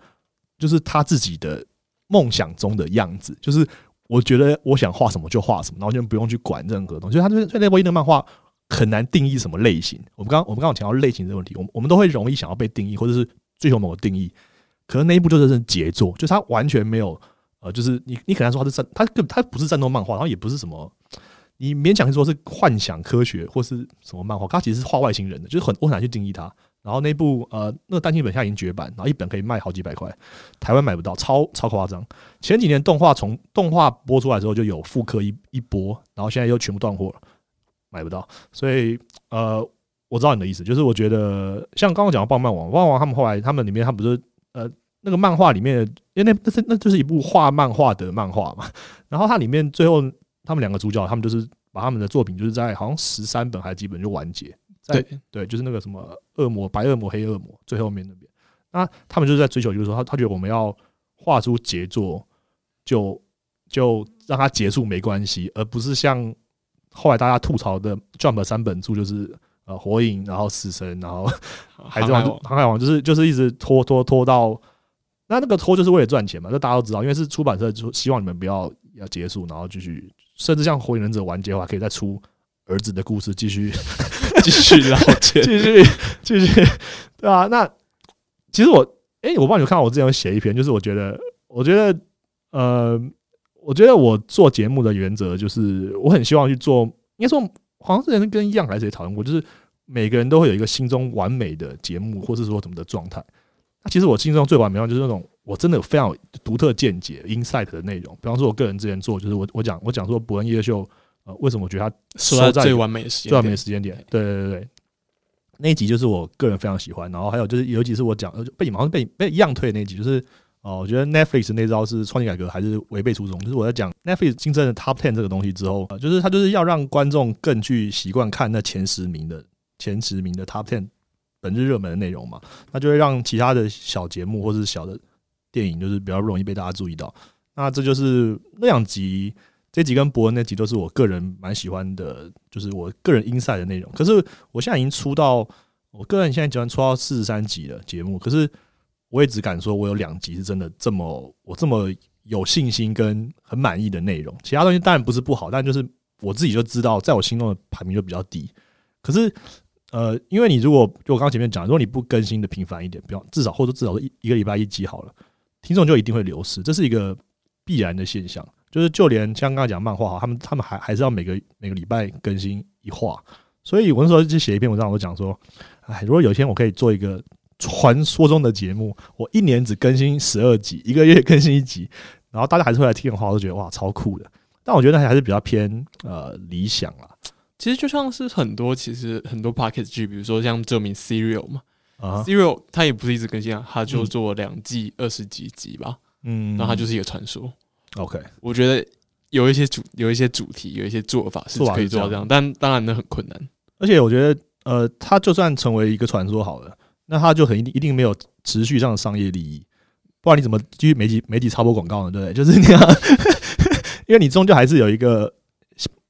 就是他自己的梦想中的样子。就是我觉得我想画什么就画什么，然后就不用去管任何东西。所以他就是 Level 一的漫画很难定义什么类型。我们刚我们刚刚提到类型这个问题，我们我们都会容易想要被定义，或者是追求某个定义。可是那一部就是杰作，就是他完全没有呃，就是你你可能说他是战，他根他不是战斗漫画，然后也不是什么，你勉强说是幻想科学或是什么漫画，他其实是画外星人的，就是很我很难去定义它。然后那部呃那个单行本现在已经绝版，然后一本可以卖好几百块，台湾买不到，超超夸张。前几年动画从动画播出来之后就有复刻一一波，然后现在又全部断货了，买不到。所以呃，我知道你的意思，就是我觉得像刚刚讲的棒漫王，棒漫王他们后来他们里面他们不是呃那个漫画里面，因为那那是那就是一部画漫画的漫画嘛，然后它里面最后他们两个主角他们就是把他们的作品就是在好像十三本还是几本就完结。对对，就是那个什么恶魔、白恶魔、黑恶魔，最后面那边，那他们就是在追求，就是说他他觉得我们要画出杰作，就就让它结束没关系，而不是像后来大家吐槽的 Jump 三本著，就是呃火影，然后死神，然后海贼王、航海王，就是就是一直拖拖拖到那那个拖就是为了赚钱嘛，这大家都知道，因为是出版社就希望你们不要要结束，然后继续，甚至像火影忍者完结的话，可以再出。儿子的故事继续继续了解，继续 继续，对啊。那其实我，哎，我帮你看到我之前有写一篇，就是我觉得，我觉得，呃，我觉得我做节目的原则就是，我很希望去做，应该说，好像之前跟样还是谁讨论过，就是每个人都会有一个心中完美的节目，或是说怎么的状态。那其实我心中最完美的就是那种我真的有非常独特见解、insight 的内容。比方说，我个人之前做，就是我我讲我讲说伯恩夜秀。呃，为什么我觉得他说在最完美的时间、最完美的时间点？对对对对，那一集就是我个人非常喜欢。然后还有就是，尤其是我讲被你好像被被一样推的那集，就是哦，我觉得 Netflix 那招是创新改革还是违背初衷？就是我在讲 Netflix 新增的 Top Ten 这个东西之后，就是他就是要让观众更去习惯看那前十名的前十名的 Top Ten 本日热门的内容嘛，那就会让其他的小节目或是小的电影就是比较容易被大家注意到。那这就是那两集。这集跟伯恩那集都是我个人蛮喜欢的，就是我个人音赛的内容。可是我现在已经出到，我个人现在喜欢出到四十三集的节目。可是我也只敢说，我有两集是真的这么我这么有信心跟很满意的内容。其他东西当然不是不好，但就是我自己就知道，在我心中的排名就比较低。可是呃，因为你如果就我刚刚前面讲，如果你不更新的频繁一点，比方至少或者至少一一个礼拜一集好了，听众就一定会流失，这是一个必然的现象。就是就连像刚刚讲漫画哈，他们他们还还是要每个每个礼拜更新一话，所以我那时候就写一篇文章，我讲说，哎，如果有一天我可以做一个传说中的节目，我一年只更新十二集，一个月更新一集，然后大家还是会来听的话，我都觉得哇，超酷的。但我觉得还是比较偏呃理想啦。其实就像是很多其实很多 pocket 剧，比如说像这名 serial 嘛，啊，serial 它也不是一直更新啊，它就做两季二十几集吧，嗯，然后它就是一个传说。OK，我觉得有一些主有一些主题有一些做法是可以做到这样，但当然那很困难。而且我觉得，呃，它就算成为一个传说好了，那它就很一定一定没有持续上的商业利益，不然你怎么继续媒体媒体插播广告呢？对不对？就是那样，因为你终究还是有一个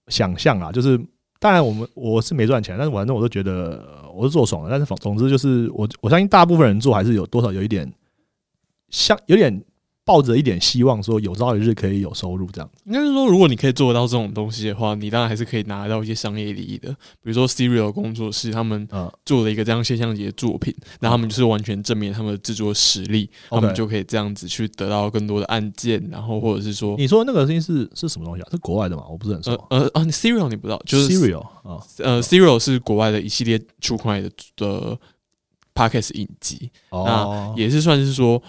想象啊。就是当然我们我是没赚钱，但是反正我都觉得我是做爽了。但是总总之就是我我相信大部分人做还是有多少有一点像有点。抱着一点希望，说有朝一日可以有收入，这样子应该是说，如果你可以做得到这种东西的话，你当然还是可以拿到一些商业利益的。比如说，Serial 工作室他们做了一个这样现象级的作品，那他们就是完全证明他们的制作实力，他们就可以这样子去得到更多的案件，然后或者是说，你说那个东西是是什么东西啊？是国外的吗？我不是很熟。呃呃啊，Serial 你不知道，就是 Serial 啊，呃，Serial 是国外的一系列出块的的 Podcast 影集，那也是算是说。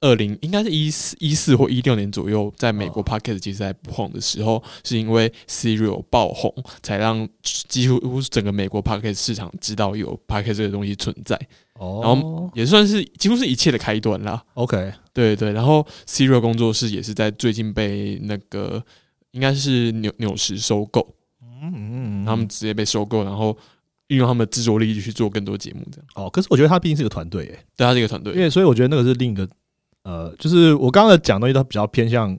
二零应该是一四一四或一六年左右，在美国 Podcast 其实还不红的时候，是因为 Serial 爆红，才让几乎整个美国 Podcast 市场知道有 Podcast 这个东西存在。哦，然后也算是几乎是一切的开端啦。OK，对对，然后 Serial 工作室也是在最近被那个应该是纽纽时收购。嗯嗯，他们直接被收购，然后运用他们的制作力去做更多节目，这样。哦，可是我觉得他毕竟是个团队，诶，对，他是一个团队，因为所以我觉得那个是另一个。呃，就是我刚刚讲东西都比较偏向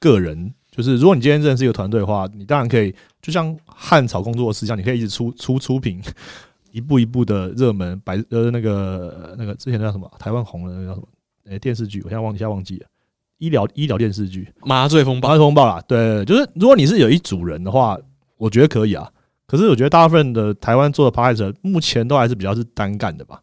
个人，就是如果你今天认识一个团队的话，你当然可以，就像汉草工作室，一样你可以一直出出出品，一步一步的热门白呃那个那个之前叫什么台湾红的那个叫什么诶电视剧，我现在忘一下忘记了，医疗医疗电视剧麻醉风暴麻醉风暴啦，对，就是如果你是有一组人的话，我觉得可以啊。可是我觉得大部分的台湾做的 p a r t 目前都还是比较是单干的吧。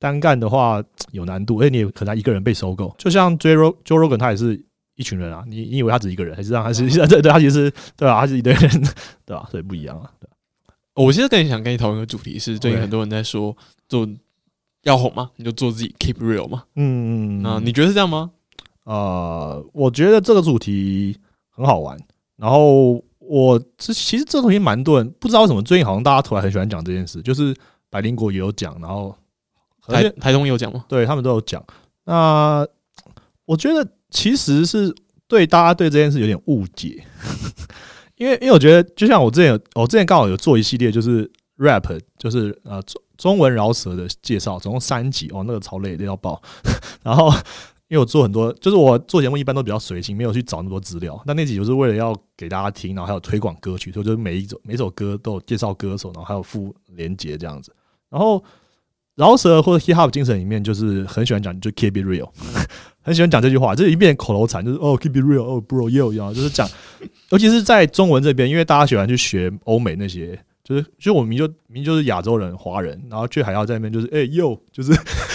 单干的话有难度，而且你也可能一个人被收购。就像 Joe Rog Joe Rogan，他也是一群人啊，你你以为他只一个人，还是让他 是对对，他其实对吧？他是一堆人，对吧？所以不一样啊。对我其实更想跟你讨论一个主题是，最近很多人在说做要红吗，你就做自己 keep real 嘛。嗯那你觉得是这样吗？呃，我觉得这个主题很好玩。然后我这其实这东西蛮多人不知道为什么最近好像大家突然很喜欢讲这件事，就是百灵果也有讲，然后台台东有讲吗？对他们都有讲。那我觉得其实是对大家对这件事有点误解，因为因为我觉得就像我之前有我之前刚好有做一系列就是 rap，就是呃中中文饶舌的介绍，总共三集哦，那个超累累到爆。然后因为我做很多，就是我做节目一般都比较随性，没有去找那么多资料。那那集就是为了要给大家听，然后还有推广歌曲，所以就是每一首每首歌都有介绍歌手，然后还有附连接这样子。然后饶舌或者 hip hop 精神里面，就是很喜欢讲就 keep it real，很喜欢讲这句话，这一变口头禅，就是哦 keep it real，哦 bro yo，然后就是讲，尤其是在中文这边，因为大家喜欢去学欧美那些，就是就我们就明明就是亚洲人华人，然后却还要在那边就是哎、yo，就是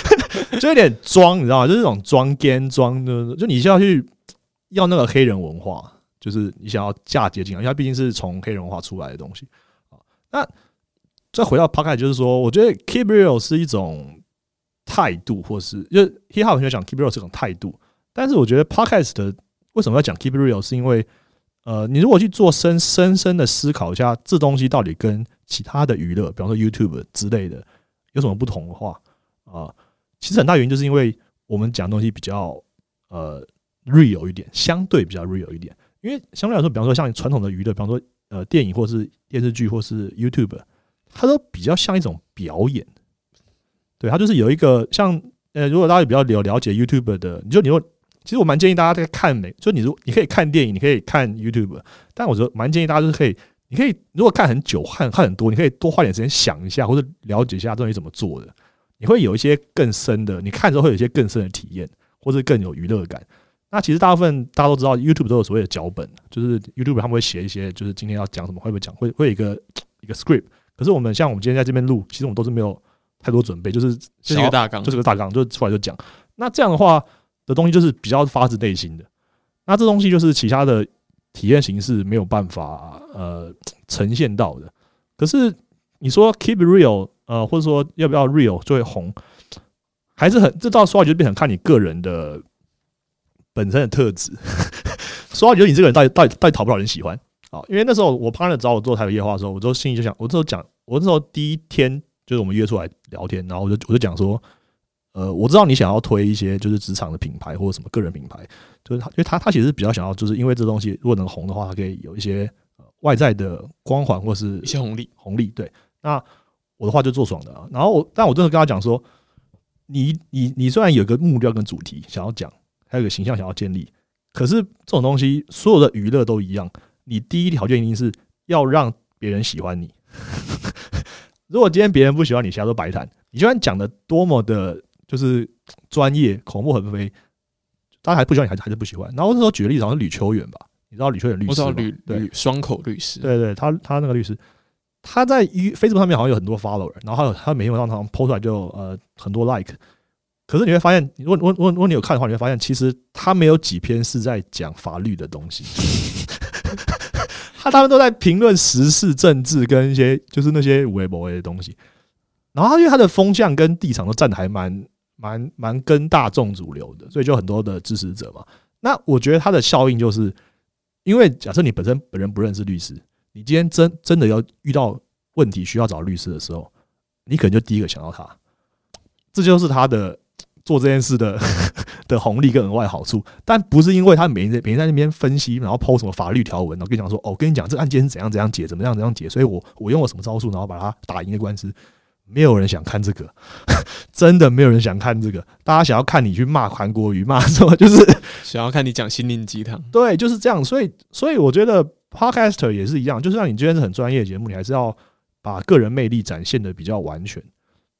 就有点装，你知道吗？就是这种装 gan 装的，就你是要去要那个黑人文化，就是你想要嫁接进来，因为它毕竟是从黑人文化出来的东西啊。那再回到 podcast，就是说，我觉得 keep real 是一种态度，或是就是 hip hop 很喜欢讲 keep real 是一种态度，但是我觉得 podcast 的为什么要讲 keep real，是因为呃，你如果去做深深深的思考一下，这东西到底跟其他的娱乐，比方说 YouTube 之类的有什么不同的话啊、其实很大原因就是因为我们讲东西比较呃 real 一点，相对比较 real 一点。因为相对来说，比方说像传统的娱乐，比方说呃电影或是电视剧或是 YouTube，它都比较像一种表演。对，它就是有一个像呃，如果大家比较了了解 YouTube 的，你就你说，其实我蛮建议大家在看美，就你如你可以看电影，你可以看 YouTube，但我觉得蛮建议大家就是可以，你可以如果看很久、看看很多，你可以多花点时间想一下，或者了解一下这东西怎么做的，你会有一些更深的，你看之后会有一些更深的体验，或者更有娱乐感。那其实大部分大家都知道，YouTube 都有所谓的脚本，就是 YouTube 他们会写一些，就是今天要讲什么，会不会讲，会会有一个一个 script。可是我们像我们今天在这边录，其实我们都是没有太多准备，就是就是一个大纲，就是个大纲，就出来就讲。那这样的话的东西就是比较发自内心的。那这东西就是其他的体验形式没有办法呃呈现到的。可是你说 keep real，呃，或者说要不要 real 就会红，还是很这到说话就变成看你个人的本身的特质。说话觉得你这个人到底到底到底讨不讨人喜欢啊？因为那时候我 partner 找我做台北夜话的时候，我就心里就想，我那时候讲，我那时候第一天就是我们约出来聊天，然后我就我就讲说，呃，我知道你想要推一些就是职场的品牌或者什么个人品牌，就是他，因为他他其实比较想要，就是因为这东西如果能红的话，它可以有一些呃外在的光环或是一些红利。红利。对，那我的话就做爽的啊。然后我，但我真的跟他讲说，你你你虽然有个目标跟主题想要讲，还有个形象想要建立，可是这种东西所有的娱乐都一样，你第一条件一定是要让别人喜欢你。如果今天别人不喜欢你，其他都白谈。你就算讲的多么的，就是专业、口沫横飞，大家还不喜欢你，还是还是不喜欢。然后那时候举个例子，好像是吕秋远吧，你知道吕秋远律师吗？我知道吕对吕双口律师，对对，他他那个律师，他在 U Facebook 上面好像有很多 follower，然后还有他每天晚上常常 PO 出来就呃很多 like，可是你会发现，如果如果如果你有看的话，你会发现其实他没有几篇是在讲法律的东西，他 他们都在评论时事、政治跟一些就是那些微博的东西，然后他因为他的风向跟地场都站的还蛮蛮蛮跟大众主流的，所以就很多的支持者嘛。那我觉得他的效应就是，因为假设你本身本人不认识律师，你今天真真的要遇到问题需要找律师的时候，你可能就第一个想到他，这就是他的做这件事的 的红利跟额外好处。但不是因为他每天每天在那边分析，然后抛什么法律条文，然后跟你讲说，哦，跟你讲这个案件是怎样怎样解，怎么样怎样解，所以我我用了什么招数，然后把它打赢的官司。没有人想看这个，真的没有人想看这个。大家想要看你去骂韩国瑜，骂什么，就是想要看你讲心灵鸡汤。对，就是这样。所以，所以我觉得 podcaster 也是一样，就是让你今天是很专业的节目，你还是要把个人魅力展现的比较完全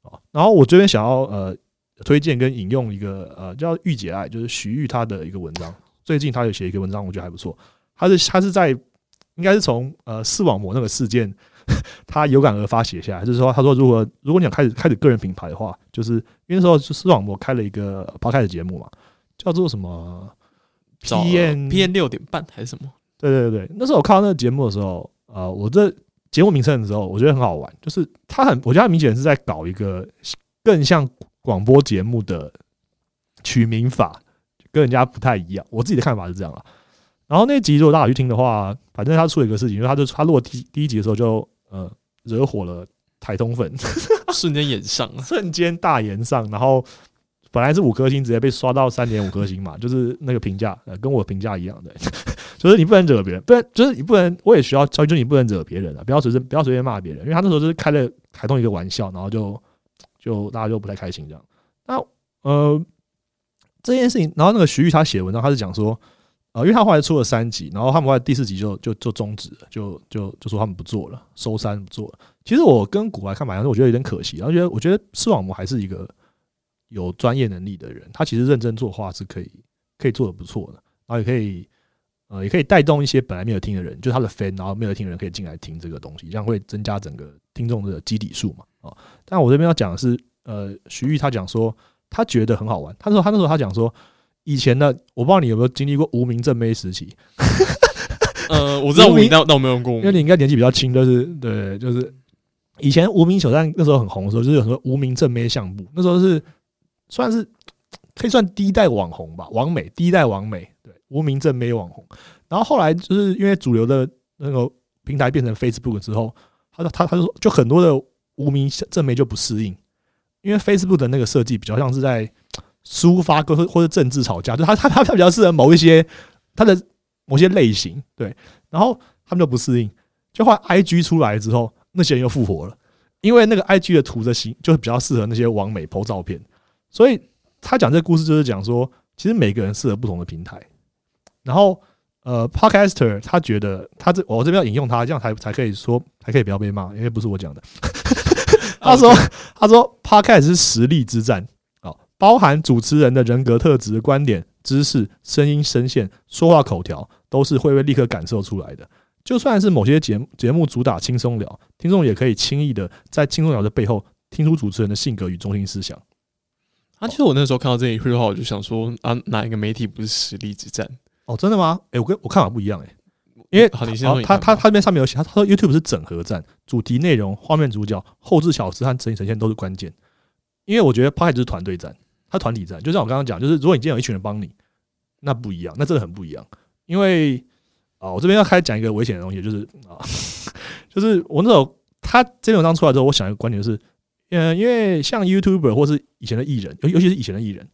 啊。然后我这边想要呃推荐跟引用一个呃叫御姐爱，就是徐玉她的一个文章。最近她有写一个文章，我觉得还不错。她是她是在应该是从呃视网膜那个事件 他有感而发写下来，就是说，他说如果如果你想开始开始个人品牌的话，就是因为那时候视网膜开了一个 podcast 节目嘛，叫做什么 PM P N 六点半还是什么？对对对，那时候我看到那个节目的时候，呃，我这节目名称的时候，我觉得很好玩，就是他很，我觉得他明显是在搞一个更像广播节目的取名法，跟人家不太一样。我自己的看法是这样啊。然后那集如果大家有去听的话，反正他出了一个事情，因为他就他落第第一集的时候就呃惹火了台通粉，瞬间演上。瞬间大言上，然后本来是五颗星，直接被刷到三点五颗星嘛，就是那个评价，呃，跟我评价一样的，就是你不能惹别人，不然就是你不能，我也需要教育，就是你不能惹别人啊，不要随便不要随便骂别人，因为他那时候就是开了台通一个玩笑，然后就就大家就不太开心这样。那呃这件事情，然后那个徐玉他写文章，他是讲说。呃，因为他后来出了三集，然后他们后来第四集就就就终止了，就就就说他们不做了，收山不做了。其实我跟古来看法，我觉得有点可惜。然后觉得我觉得视网膜还是一个有专业能力的人，他其实认真做画是可以可以做的不错的，然后也可以呃也可以带动一些本来没有听的人，就是他的 fan，然后没有听的人可以进来听这个东西，这样会增加整个听众的基底数嘛啊。但我这边要讲的是，呃，徐玉他讲说他觉得很好玩，他说他那时候他讲说。以前呢，我不知道你有没有经历过无名正妹时期。呃，我知道无名，但但我没有用过。因为你应该年纪比较轻，就是对，就是以前无名小站那时候很红的时候，就是有什么无名正妹相簿，那时候是算是可以算第一代网红吧，网美第一代网美，对，无名正妹网红。然后后来就是因为主流的那个平台变成 Facebook 之后，他他他就说，就很多的无名正妹就不适应，因为 Facebook 的那个设计比较像是在。抒发或或者政治吵架，就他他他比较适合某一些他的某些类型，对，然后他们就不适应，就换 I G 出来之后，那些人又复活了，因为那个 I G 的图的形就是比较适合那些网美 PO 照片，所以他讲这个故事就是讲说，其实每个人适合不同的平台，然后呃，Podcaster 他觉得他这我这边要引用他，这样才才可以说才可以不要被骂，因为不是我讲的，他说 他说 Podcast 是实力之战啊。包含主持人的人格特质、观点、知识、声音、声线、说话口条，都是会被立刻感受出来的。就算是某些节目节目主打轻松聊，听众也可以轻易的在轻松聊的背后听出主持人的性格与中心思想。啊，其实我那时候看到这一句话，我就想说啊，哪一个媒体不是实力之战？哦，真的吗？哎，我跟我看法不一样哎，因为好，你先他他他那边上面有写，他他说 YouTube 是整合战，主题内容、画面主角、后置小时和整体呈现都是关键。因为我觉得 p 开 d 是团队战。他团体战，就像我刚刚讲，就是如果你今天有一群人帮你，那不一样，那真的很不一样。因为啊，我这边要开始讲一个危险的东西，就是啊，就是我那时候他这篇文章出来之后，我想一个观点就是，嗯，因为像 YouTuber 或是以前的艺人，尤尤其是以前的艺人，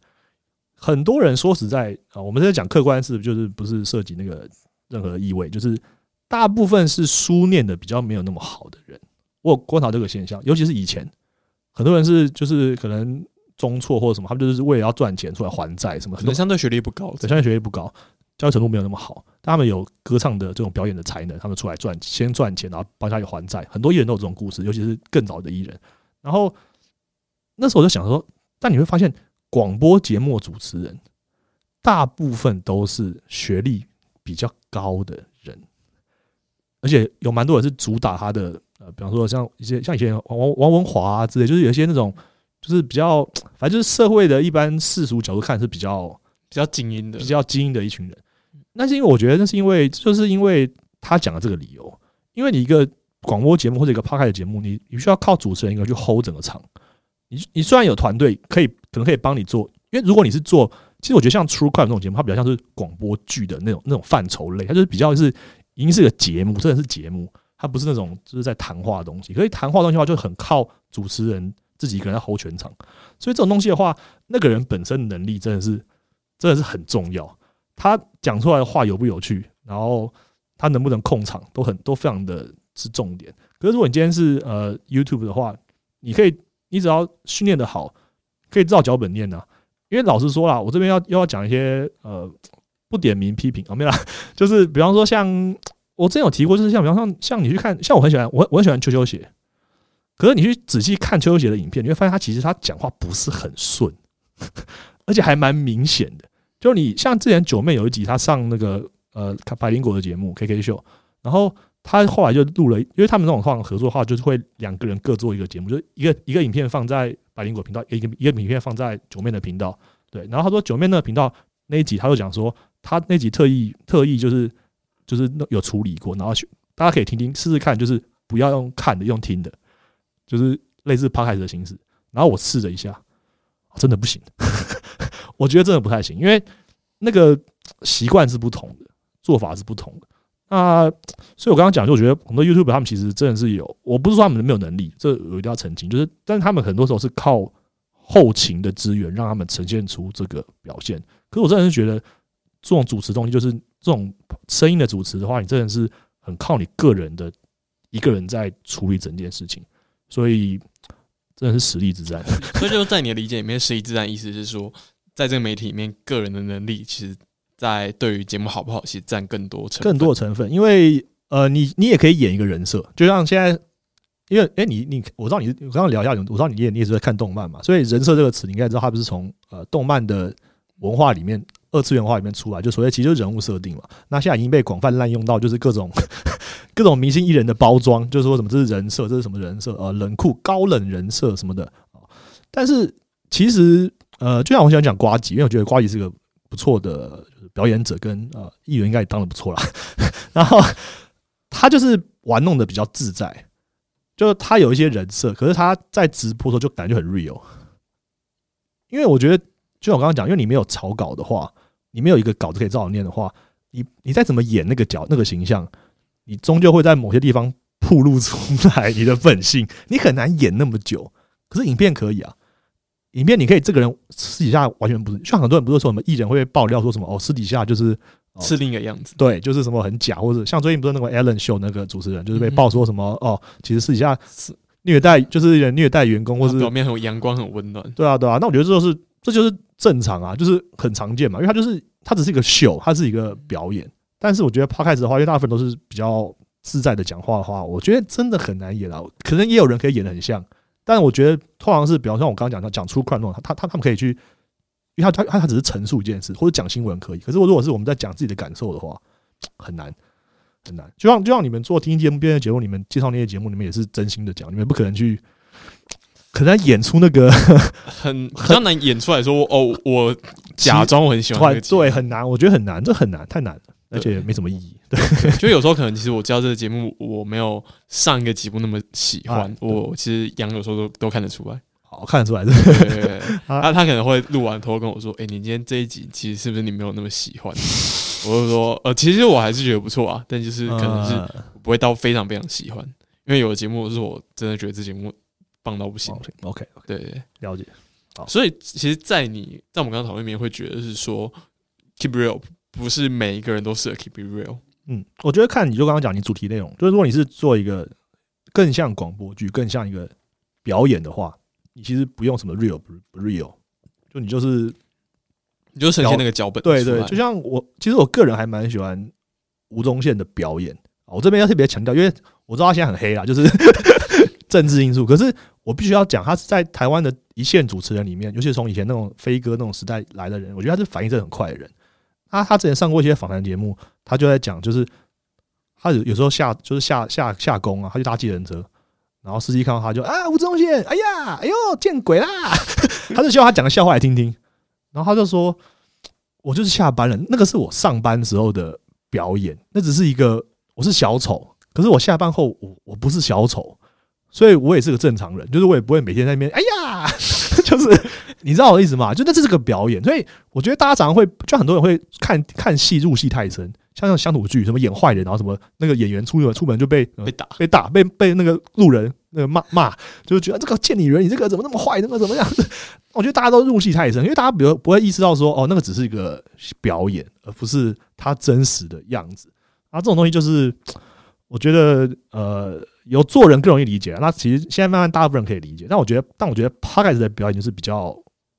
很多人说实在啊，我们在讲客观是，就是不是涉及那个任何意味，就是大部分是书念的比较没有那么好的人。我观察这个现象，尤其是以前，很多人是就是可能。中错或者什么，他们就是为了要赚钱出来还债什么，可能相对学历不高，相对学历不高，教育程度没有那么好，但他们有歌唱的这种表演的才能，他们出来赚先赚钱，然后帮家里还债。很多艺人都有这种故事，尤其是更早的艺人。然后那时候我就想说，但你会发现广播节目主持人大部分都是学历比较高的人，而且有蛮多人是主打他的呃，比方说像一些像以前王王王文华啊之类，就是有一些那种。就是比较，反正就是社会的一般世俗角度看是比较比较精英的，比较精英的一群人。那是因为我觉得那是因为，就是因为他讲的这个理由。因为你一个广播节目或者一个 p 开的节目，你你需要靠主持人一个去 hold 整个场。你你虽然有团队可以可能可以帮你做，因为如果你是做，其实我觉得像 True Crime 这种节目，它比较像是广播剧的那种那种范畴类，它就是比较是已经是个节目，真的是节目，它不是那种就是在谈话的东西。可以谈话东西的话，就很靠主持人。自己一个人 hold 全场，所以这种东西的话，那个人本身能力真的是真的是很重要。他讲出来的话有不有趣，然后他能不能控场，都很都非常的是重点。可是如果你今天是呃 YouTube 的话，你可以你只要训练的好，可以照脚本念的。因为老实说啦，我这边要又要讲一些呃不点名批评啊，没啦，就是比方说像我之前有提过，就是像比方像像你去看，像我很喜欢我我很喜欢秋秋鞋。可是你去仔细看邱秋杰的影片，你会发现他其实他讲话不是很顺，而且还蛮明显的。就你像之前九妹有一集，她上那个呃百灵果的节目 K K 秀，然后她后来就录了，因为他们那种通常合作的话，就是会两个人各做一个节目，就一个一个影片放在百灵果频道，一个一个影片放在九面的频道。对，然后他说九面那个频道那一集，他就讲说他那集特意特意就是就是有处理过，然后去大家可以听听试试看，就是不要用看的，用听的，就是类似 podcast 的形式。然后我试了一下，真的不行，我觉得真的不太行，因为那个习惯是不同的，做法是不同的。那所以我刚刚讲，就我觉得很多 YouTube 他们其实真的是有，我不是说他们没有能力，这我一定要澄清，就是但是他们很多时候是靠后勤的资源让他们呈现出这个表现。可是我真的是觉得这种主持东西，就是这种声音的主持的话，你真的是很靠你个人的一个人在处理整件事情，所以真的是实力之战。所以就在你的理解里面，实力之战意思是说，在这个媒体里面，个人的能力其实。在对于节目好不好，其实占更多成更多的成分，因为呃，你你也可以演一个人设，就像现在，因为哎，你你我知道你我刚刚聊一下，我知道你也你也是在看动漫嘛，所以人设这个词，你应该知道它不是从呃动漫的文化里面二次元化里面出来，就所谓其实就人物设定嘛。那现在已经被广泛滥用到，就是各种 各种明星艺人的包装，就是说什么这是人设，这是什么人设，呃，冷酷高冷人设什么的但是其实呃，就像我想讲瓜吉，因为我觉得瓜吉是个不错的。表演者跟呃艺人应该也当的不错啦。然后他就是玩弄的比较自在，就他有一些人设，可是他在直播的时候就感觉很 real。因为我觉得，就我刚刚讲，因为你没有草稿的话，你没有一个稿子可以照着念的话，你你再怎么演那个角那个形象，你终究会在某些地方暴露出来你的本性，你很难演那么久。可是影片可以啊。影片你可以这个人私底下完全不是，像很多人不是说什么艺人会被爆料说什么哦，私底下就是是另一个样子，对，就是什么很假，或者像最近不是那个 Ellen Show 那个主持人，就是被爆说什么哦，其实私底下是。虐待，就是虐待员工，或是表面很阳光很温暖，对啊对啊，那我觉得这就是这就是正常啊，就是很常见嘛，因为他就是他只是一个秀，他是一个表演，但是我觉得 Podcast 的话，因为大部分都是比较自在的讲话的话，我觉得真的很难演啊，可能也有人可以演的很像。但是我觉得，通常是，比方说，我刚刚讲到讲出快乐，他他他他们可以去，因为他他他他只是陈述一件事，或者讲新闻可以。可是，我如果是我们在讲自己的感受的话，很难很难。就像就像你们做听节目、编的节目，你们介绍那些节目，你们也是真心的讲，你们不可能去，可能演出那个 很比较难演出来说哦，我假装我很喜欢，对，很难，我觉得很难，这很难，太难了。而且没什么意义，对，就有时候可能其实我知道这个节目我没有上一个节目那么喜欢，我其实杨有时候都都看得出来，好看得出来，对，他他可能会录完偷跟我说，哎，你今天这一集其实是不是你没有那么喜欢？我就说，呃，其实我还是觉得不错啊，但就是可能是不会到非常非常喜欢，因为有的节目是我真的觉得这节目棒到不行，OK，对对，了解，所以其实，在你在我们刚刚讨论里面会觉得是说，keep real。不是每一个人都适合 keep real。嗯，我觉得看你就刚刚讲你主题内容，就是如果你是做一个更像广播剧、更像一个表演的话，你其实不用什么 real 不不 real，就你就是你就呈现那个脚本。对对，就像我其实我个人还蛮喜欢吴宗宪的表演。我这边要特别强调，因为我知道他现在很黑啦，就是 政治因素。可是我必须要讲，他是在台湾的一线主持人里面，尤其是从以前那种飞哥那种时代来的人，我觉得他是反应真的很快的人。他他之前上过一些访谈节目，他就在讲，就是他有有时候下就是下下下工啊，他就搭计程车，然后司机看到他就啊吴宗宪，哎呀，哎呦见鬼啦！他就希望他讲个笑话来听听，然后他就说，我就是下班了，那个是我上班时候的表演，那只是一个我是小丑，可是我下班后我我不是小丑，所以我也是个正常人，就是我也不会每天在那边哎呀，就是。你知道我的意思吗？就那这是个表演，所以我觉得大家常常会，就很多人会看看戏入戏太深，像那种乡土剧，什么演坏人，然后什么那个演员出门出门就被被打被打被被那个路人那个骂骂，就觉得这个贱女人，你这个怎么那么坏，那个怎么样？我觉得大家都入戏太深，因为大家比如不会意识到说，哦，那个只是一个表演，而不是他真实的样子。然后这种东西就是，我觉得呃，有做人更容易理解。那其实现在慢慢大部分人可以理解，但我觉得，但我觉得 p o d c t 的表演就是比较。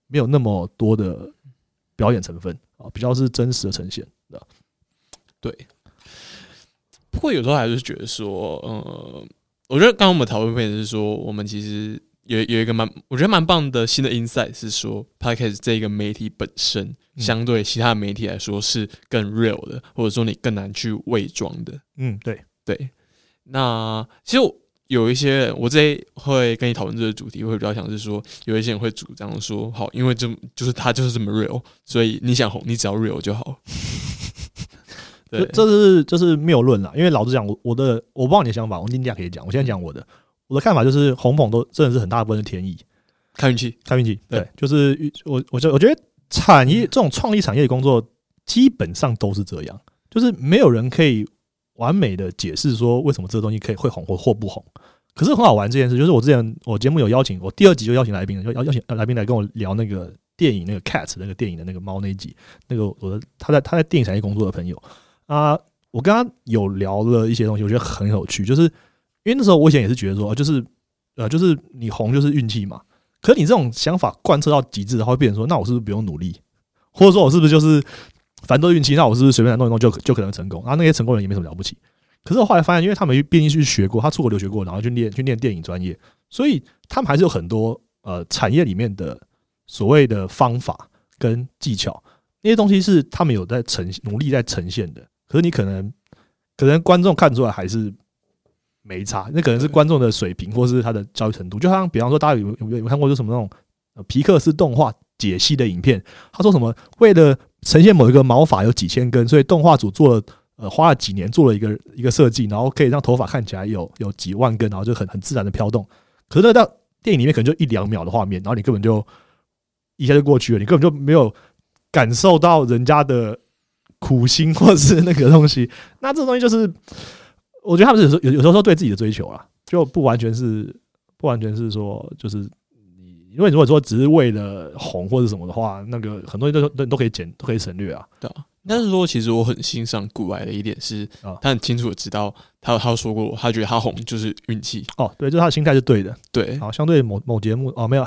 没有那么多的表演成分啊，比较是真实的呈现的。对，不过有时候还是觉得说，呃，我觉得刚刚我们讨论分是说，我们其实有有一个蛮，我觉得蛮棒的新的 insight 是说，podcast 这个媒体本身相对其他媒体来说是更 real 的，或者说你更难去伪装的。嗯，对对。那其实我有一些人，我这会跟你讨论这个主题，会比较想是说，有一些人会主张说，好，因为这就是他就是这么 real，所以你想红，你只要 real 就好。对，这是这是谬论啦。因为老实讲，我我的我不知道你的想法，我今天可以讲。我现在讲我的，我的看法就是红捧都真的是很大部分是天意，看运气，看运气。对对，就是我我觉我觉得产业这种创意产业的工作基本上都是这样，就是没有人可以完美的解释说为什么这个东西可以会红或或不红。可是很好玩这件事，就是我之前我节目有邀请，我第二集就邀请来宾，就邀邀请来宾来跟我聊那个电影那个 Cat 那个电影的那个猫那一集，那个我的他在他在电影产业工作的朋友啊，我跟他有聊了一些东西，我觉得很有趣，就是因为那时候我以前也是觉得说，就是呃，就是你红就是运气嘛，可是你这种想法贯彻到极致然后，变成说，那我是不是不用努力，或者说我是不是就是反正都运气，那我是不是随便弄一弄就就可能成功？然后那些成功人也没什么了不起。可是我后来发现，因为他们毕竟去学过，他出国留学过，然后去念去念电影专业，所以他们还是有很多呃产业里面的所谓的方法跟技巧，那些东西是他们有在呈努力在呈现的。可是你可能可能观众看出来还是没差，那可能是观众的水平或是他的教育程度。就像比方说，大家有有有有看过就什么那种皮克斯动画解析的影片，他说什么为了呈现某一个毛发有几千根，所以动画组做了呃花了几年做了一个一个设计，然后可以让头发看起来有有几万根，然后就很很自然的飘动。可是到电影里面可能就一两秒的画面，然后你根本就一下就过去了，你根本就没有感受到人家的苦心或者是那个东西。那这个东西就是，我觉得他们有时候有有时候对自己的追求啦，就不完全是不完全是说就是，因为如果说只是为了红或者什么的话，那个很多人都都都可以减都可以省略啊。对啊。但是说，其实我很欣赏古来的一点是啊，他很清楚的知道，他他说过，他觉得他红就是运气。哦，对，就是他的心态是对的。对，好，相对某某节目哦，没有，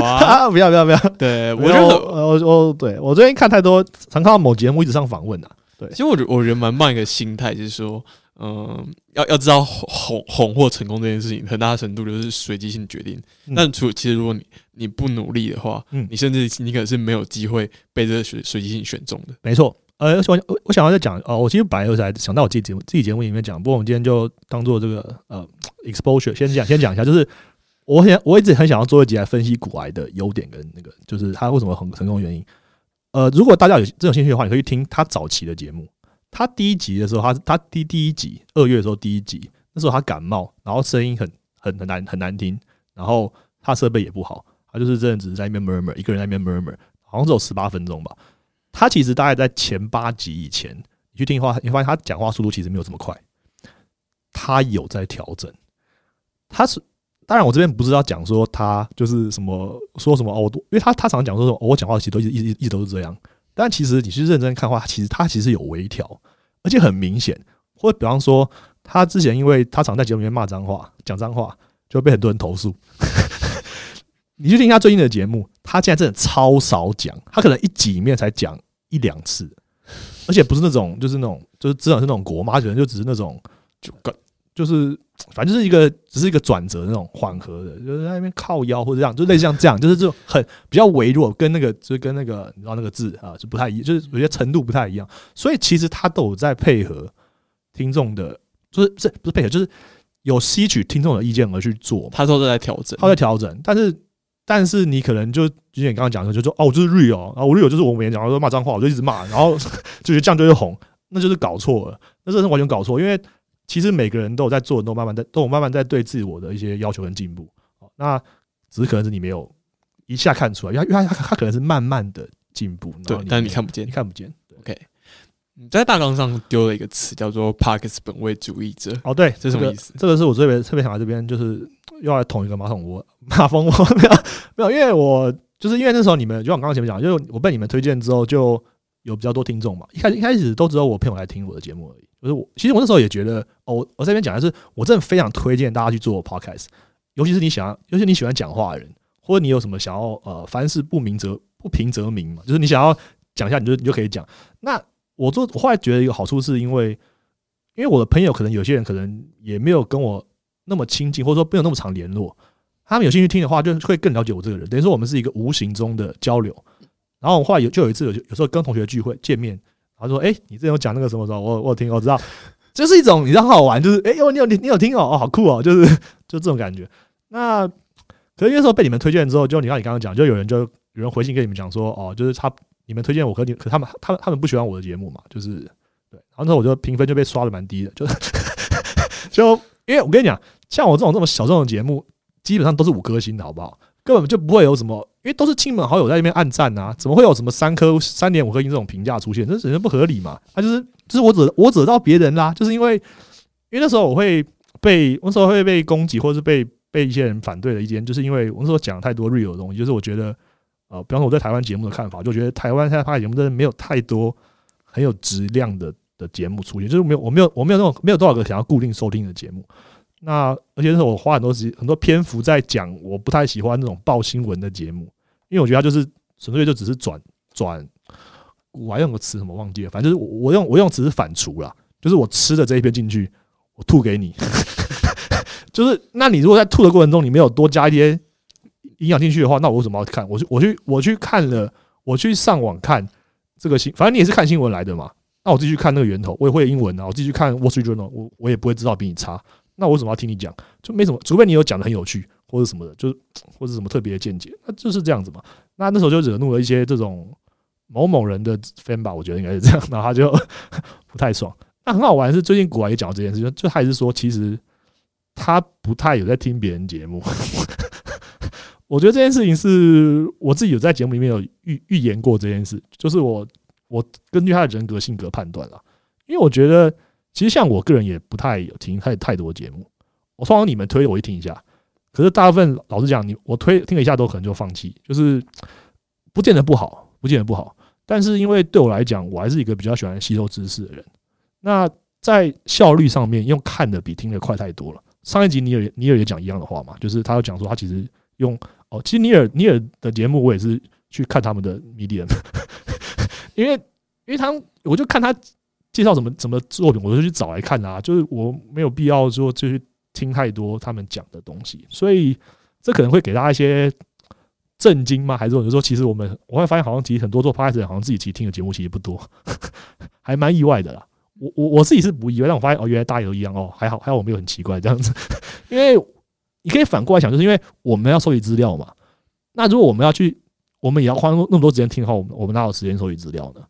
哇，不要不要不要，对我我觉得觉得我我我对我最近看太多，常看到某节目一直上访问啊。其实我觉得我觉得蛮棒一个心态，就是说，嗯，要要知道哄哄或成功这件事情，很大程度就是随机性决定。嗯但除其实如果你你不努力的话，嗯你甚至你可能是没有机会被这个随随机性选中的。没错，呃，我我我想要再讲哦，我其实本来有在想到我自己节目自己节目里面讲，不过我们今天就当做这个呃 exposure 先讲先讲一下，就是我想我一直很想要做一集来分析古癌的优点跟那个就是他为什么很成功的原因。呃，如果大家有这种兴趣的话，你可以听他早期的节目。他第一集的时候，他他第第一集二月的时候第一集，那时候他感冒，然后声音很很很难很难听，然后他设备也不好，他就是真的只是在那边 murmur，一个人在那边 murmur，好像只有十八分钟吧。他其实大概在前八集以前，你去听的话，你发现他讲话速度其实没有这么快，他有在调整。他是当然，我这边不是要讲说他就是什么说什么哦，我因为他他常常讲说什么、我讲话其实都一直一直一直都是这样，但其实你去认真看的话，其实他其实有微调，而且很明显。或者比方说，他之前因为他常在节目里面骂脏话、讲脏话，就被很多人投诉。你去听他最近的节目，他现在真的超少讲，他可能一集里面才讲一两次，而且不是那种就是那种就是至少是那种国骂，可能就只是那种就就是反正就是一个只是一个转折那种缓和的，就是在那边靠腰或者这样，就类似像这样，就是这种很比较微弱，跟那个就是跟那个你知道那个字啊就不太一，就是有些程度不太一样，所以其实他都有在配合听众的，就是是不是配合，就是有吸取听众的意见而去做。他都是在调整，他在调整，但是但是你可能就就像你刚刚讲的，就说哦，我就是 real，然后我 real 就是我每天讲话都骂脏话，我就一直骂，然后 就觉得这样就会红，那就是搞错了，那这是完全搞错，因为其实每个人都有在做，都慢慢在都有慢慢在对自我的一些要求跟进步，哦那只是可能是你没有一下看出来，因为他因为他他他可能是慢慢的进步，对但你看不见。你。看不见。你在大纲上丢了一个词叫做 “Parkes 本位主义者。哦，对，这是什么意思？这个是我特别特别想来这边，就是又要来捅一个马桶窝、马蜂窝，没有没有，因为我就是因为那时候你们就像我刚刚前面讲，就是我被你们推荐之后，就有比较多听众嘛。一开始一开始都只有我朋友来听我的节目而已。就是我其实我那时候也觉得，哦，我我这边讲的是，我真的非常推荐大家去做 podcast，尤其是你想要，尤其你喜欢讲话的人，或者你有什么想要呃，凡事不明则不平则明嘛，就是你想要讲一下，你就你就可以讲。那我做我后来觉得一个好处是因为，因为我的朋友可能有些人可能也没有跟我那么亲近，或者说没有那么常联络，他们有兴趣听的话，就会更了解我这个人。等于说我们是一个无形中的交流。然后我后来有就有一次有有时候跟同学聚会见面，然后说：“哎、你之前有讲那个什么时候？我我有听我知道。”就是一种你知道好玩，就是哎呦你有你你有听哦哦好酷哦，就是就这种感觉。那可是那时候被你们推荐之后，就你看你刚刚讲，就有人就有人回信跟你们讲说哦，就是他你们推荐我，可你可他们他们他们不喜欢我的节目嘛，就是对，然后那我就评分就被刷的蛮低的，就是就因为我跟你讲，像我这种这么小众的节目，基本上都是五颗星的好不好？根本就不会有什么，因为都是亲朋好友在那边暗赞啊，怎么会有什么三颗、三点五颗星这种评价出现？这简直不合理嘛！他就是就是我惹我惹到别人啦，就是因为因为那时候我会被那时候会被攻击，或者是被被一些人反对的意见，就是因为我那时候讲太多 real 的东西，就是我觉得呃，比方说我在台湾节目的看法，就觉得台湾现在拍节目真的没有太多很有质量的的节目出现，就是没有我没有我没有那种没有多少个想要固定收听的节目。那而且是我花很多时间很多篇幅在讲，我不太喜欢那种报新闻的节目，因为我觉得它就是纯粹就只是转转，我还用个词什么忘记了，反正就是我我用我用词是反刍啦，就是我吃的这一篇进去，我吐给你，就是那你如果在吐的过程中你没有多加一些营养进去的话，那我为什么要看？我去我去我去看了，我去上网看这个新，反正你也是看新闻来的嘛，那我继续看那个源头，我也会英文啊，我继续看 Wall Street Journal，我我也不会知道比你差。那我为什么要听你讲？就没什么，除非你有讲的很有趣或者什么的，就是或者什么特别的见解，那就是这样子嘛。那那时候就惹怒了一些这种某某人的 fan 吧，我觉得应该是这样，然后他就不太爽。那很好玩是最近古玩也讲到这件事，就就还是说其实他不太有在听别人节目。我觉得这件事情是我自己有在节目里面有预预言过这件事，就是我我根据他的人格性格判断了，因为我觉得。其实像我个人也不太有听太太多节目，我通常你们推我会听一下，可是大部分老实讲，你我推听了一下都可能就放弃，就是不见得不好，不见得不好。但是因为对我来讲，我还是一个比较喜欢吸收知识的人。那在效率上面，用看的比听的快太多了。上一集尼尔尼尔也讲一样的话嘛，就是他有讲说他其实用哦，其实尼尔尼尔的节目我也是去看他们的 medium，因为因为他我就看他。介绍什么什么作品，我都去找来看啊。就是我没有必要说就去听太多他们讲的东西，所以这可能会给大家一些震惊吗？还是或者说，其实我们我会发现，好像其实很多做 podcast 人，好像自己其实听的节目其实不多，还蛮意外的啦。我我我自己是不意外，但我发现哦，原来大家都一样哦，还好还好，我没有很奇怪这样子。因为你可以反过来想，就是因为我们要收集资料嘛。那如果我们要去，我们也要花那么多时间听的话，我们我们哪有时间收集资料呢？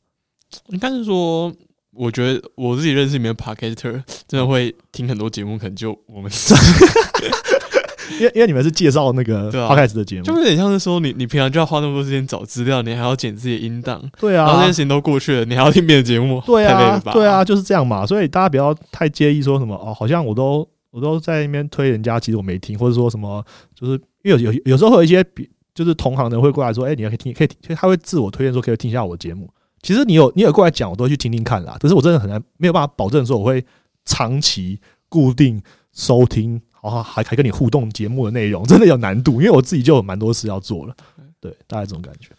应该是说。我觉得我自己认识里面的 podcaster 真的会听很多节目，可能就我们，因为因为你们是介绍那个 podcast 的节目，就有点像是说你你平常就要花那么多时间找资料，你还要剪自己的音档，对啊，然后这些事情都过去了，你还要听别的节目，对啊，对啊，就是这样嘛。所以大家不要太介意说什么哦，好像我都我都在那边推人家，其实我没听，或者说什么，就是因为有有有时候会有一些比就是同行的会过来说，哎，你要可以听，可以，他会自我推荐说可以听一下我的节目。其实你有你有过来讲，我都会去听听看啦。可是我真的很难没有办法保证说我会长期固定收听，好还还跟你互动节目的内容，真的有难度。因为我自己就有蛮多事要做了，对，大概这种感觉。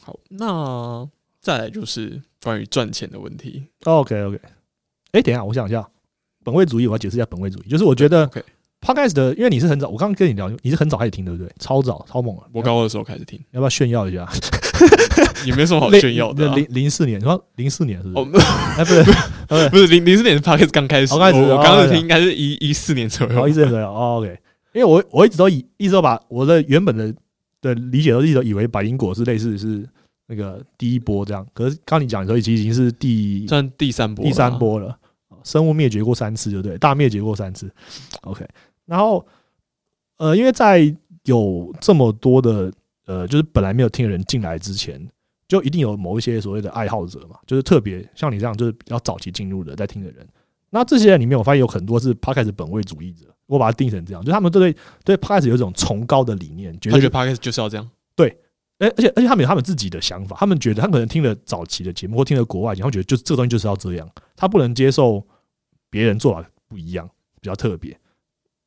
好，那再来就是关于赚钱的问题。OK OK，哎，等一下，我想一下，本位主义，我要解释一下本位主义，就是我觉得。Podcast 的，因为你是很早，我刚刚跟你聊，你是很早开始听，对不对？超早，超猛啊！我高二的时候开始听，要不要炫耀一下？也没什么好炫耀的。零零四年，你说零四年是不是？哎，不是，不是 零零四年是 Podcast 刚开始，刚开始，我刚开始听应该是一一四年左右，一四年左右。OK，因为我我一直都以一直都把我的原本的的理解都一直都以为百灵果是类似是那个第一波这样，可是刚你讲的时候，已经已经是第算第三波，第三波了。生物灭绝过三次，对不对？大灭绝过三次。OK。然后，呃，因为在有这么多的呃，就是本来没有听的人进来之前，就一定有某一些所谓的爱好者嘛，就是特别像你这样，就是比较早期进入的在听的人。那这些人里面，我发现有很多是 Podcast 本位主义者，我把它定成这样，就他们对对 Podcast 有一种崇高的理念，觉得 Podcast 就是要这样。对，而而且而且他们有他们自己的想法，他们觉得他们可能听了早期的节目或听了国外节目，觉得就这个东西就是要这样，他不能接受别人做法不一样，比较特别。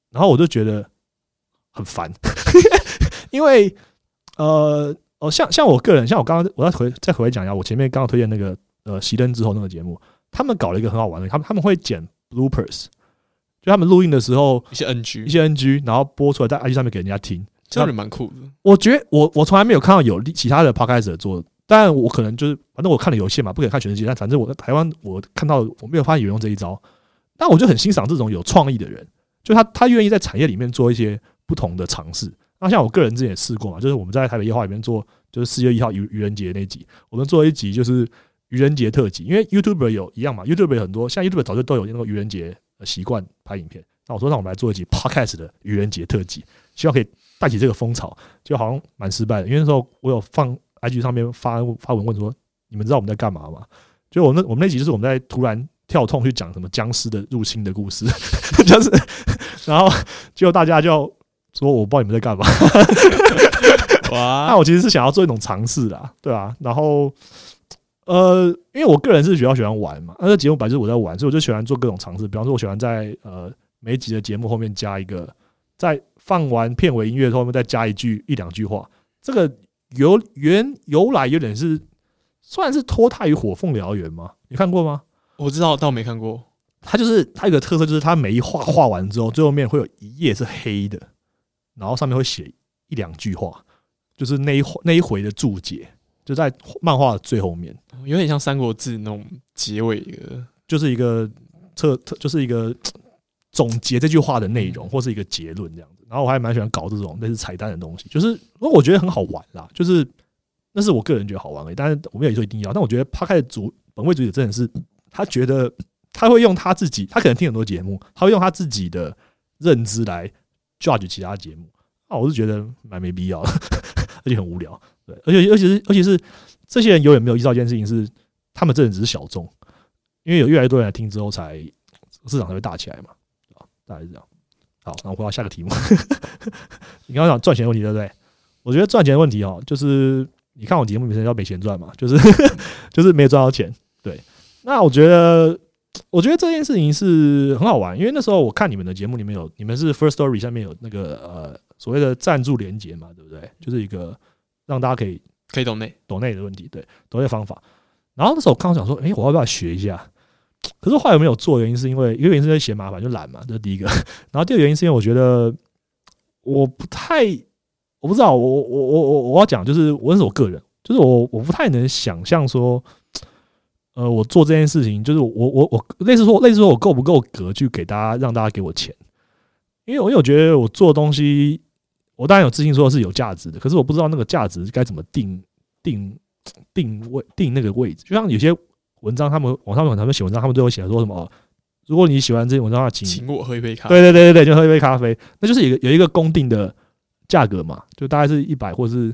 然后我就觉得很烦，因为呃哦，像像我个人，像我刚刚我再回再回来讲一下，我前面刚刚推荐那个呃熄灯之后那个节目，他们搞了一个很好玩的，他们他们会剪 bloopers，就他们录音的时候一些 NG 一些 NG，然后播出来在 IG 上面给人家听，这样子蛮酷的。我觉得我我从来没有看到有其他的 podcast 做当然我可能就是反正我看的有限嘛，不可能看全世界，但反正我在台湾我看到我没有发现有用这一招，但我就很欣赏这种有创意的人，就他他愿意在产业里面做一些不同的尝试。那像我个人之前也试过嘛，就是我们在台北夜话里面做，就是四月一号愚愚人节那集，我们做一集就是愚人节特辑，因为 YouTube 有一样嘛，YouTube 很多，像 YouTube 早就都有那个愚人节习惯拍影片。那我说让我们来做一集 Podcast 的愚人节特辑，希望可以带起这个风潮，就好像蛮失败的，因为那时候我有放 IG 上面发发文问说，你们知道我们在干嘛吗？就我那我们那集就是我们在突然跳痛去讲什么僵尸的入侵的故事，就是 然后结果大家就。说我不知道你们在干嘛，哇！那我其实是想要做一种尝试啦，对啊。然后，呃，因为我个人是比较喜欢玩嘛，那这节目本身我在玩，所以我就喜欢做各种尝试。比方说，我喜欢在呃每集的节目后面加一个，在放完片尾音乐后面再加一句一两句话。这个由原由来有点是算是脱胎于《火凤燎原》吗？你看过吗？我知道，但我没看过。它就是它有个特色，就是它每一画画完之后，最后面会有一页是黑的。然后上面会写一两句话，就是那一那一回的注解，就在漫画的最后面，有点像《三国志》那种结尾的，就是一个特特，就是一个总结这句话的内容，或是一个结论这样子。然后我还蛮喜欢搞这种类似彩蛋的东西，就是因为我觉得很好玩啦，就是那是我个人觉得好玩而已。但是我没有说一定要，但我觉得他开始主本位主义真的是他觉得他会用他自己，他可能听很多节目，他会用他自己的认知来。judge 其他节目啊，我是觉得蛮没必要的，而且很无聊。对，而且，尤其是，尤其是这些人永远没有意识到一件事情，是他们真的只是小众，因为有越来越多人来听之后，才市场才会大起来嘛。啊，大概是这样。好，那我回到下个题目。你刚刚讲赚钱问题，对不对？我觉得赚钱问题哦，就是你看我节目名称叫没钱赚嘛，就是 就是没有赚到钱。对，那我觉得。我觉得这件事情是很好玩，因为那时候我看你们的节目里面有，你们是 First Story 下面有那个呃所谓的赞助连接嘛，对不对？就是一个让大家可以可以懂内懂内的问题，对懂内方法。然后那时候我刚刚想说，哎，我要不要学一下？可是后来有没有做？原因是因为一个原因是嫌麻烦，就懒嘛，这是第一个。然后第二个原因是因为我觉得我不太，我不知道，我我我我我要讲，就是我是我个人，就是我我不太能想象说。呃，我做这件事情，就是我我我类似说类似说我够不够格去给大家让大家给我钱，因为我有觉得我做东西，我当然有自信说是有价值的，可是我不知道那个价值该怎么定定定位定那个位置。就像有些文章，他们网上他们写文章，他们都会写说什么，如果你喜欢这些文章的话，请请我喝一杯咖。对对对对对，就喝一杯咖啡，那就是一个有一个公定的价格嘛，就大概是一百或是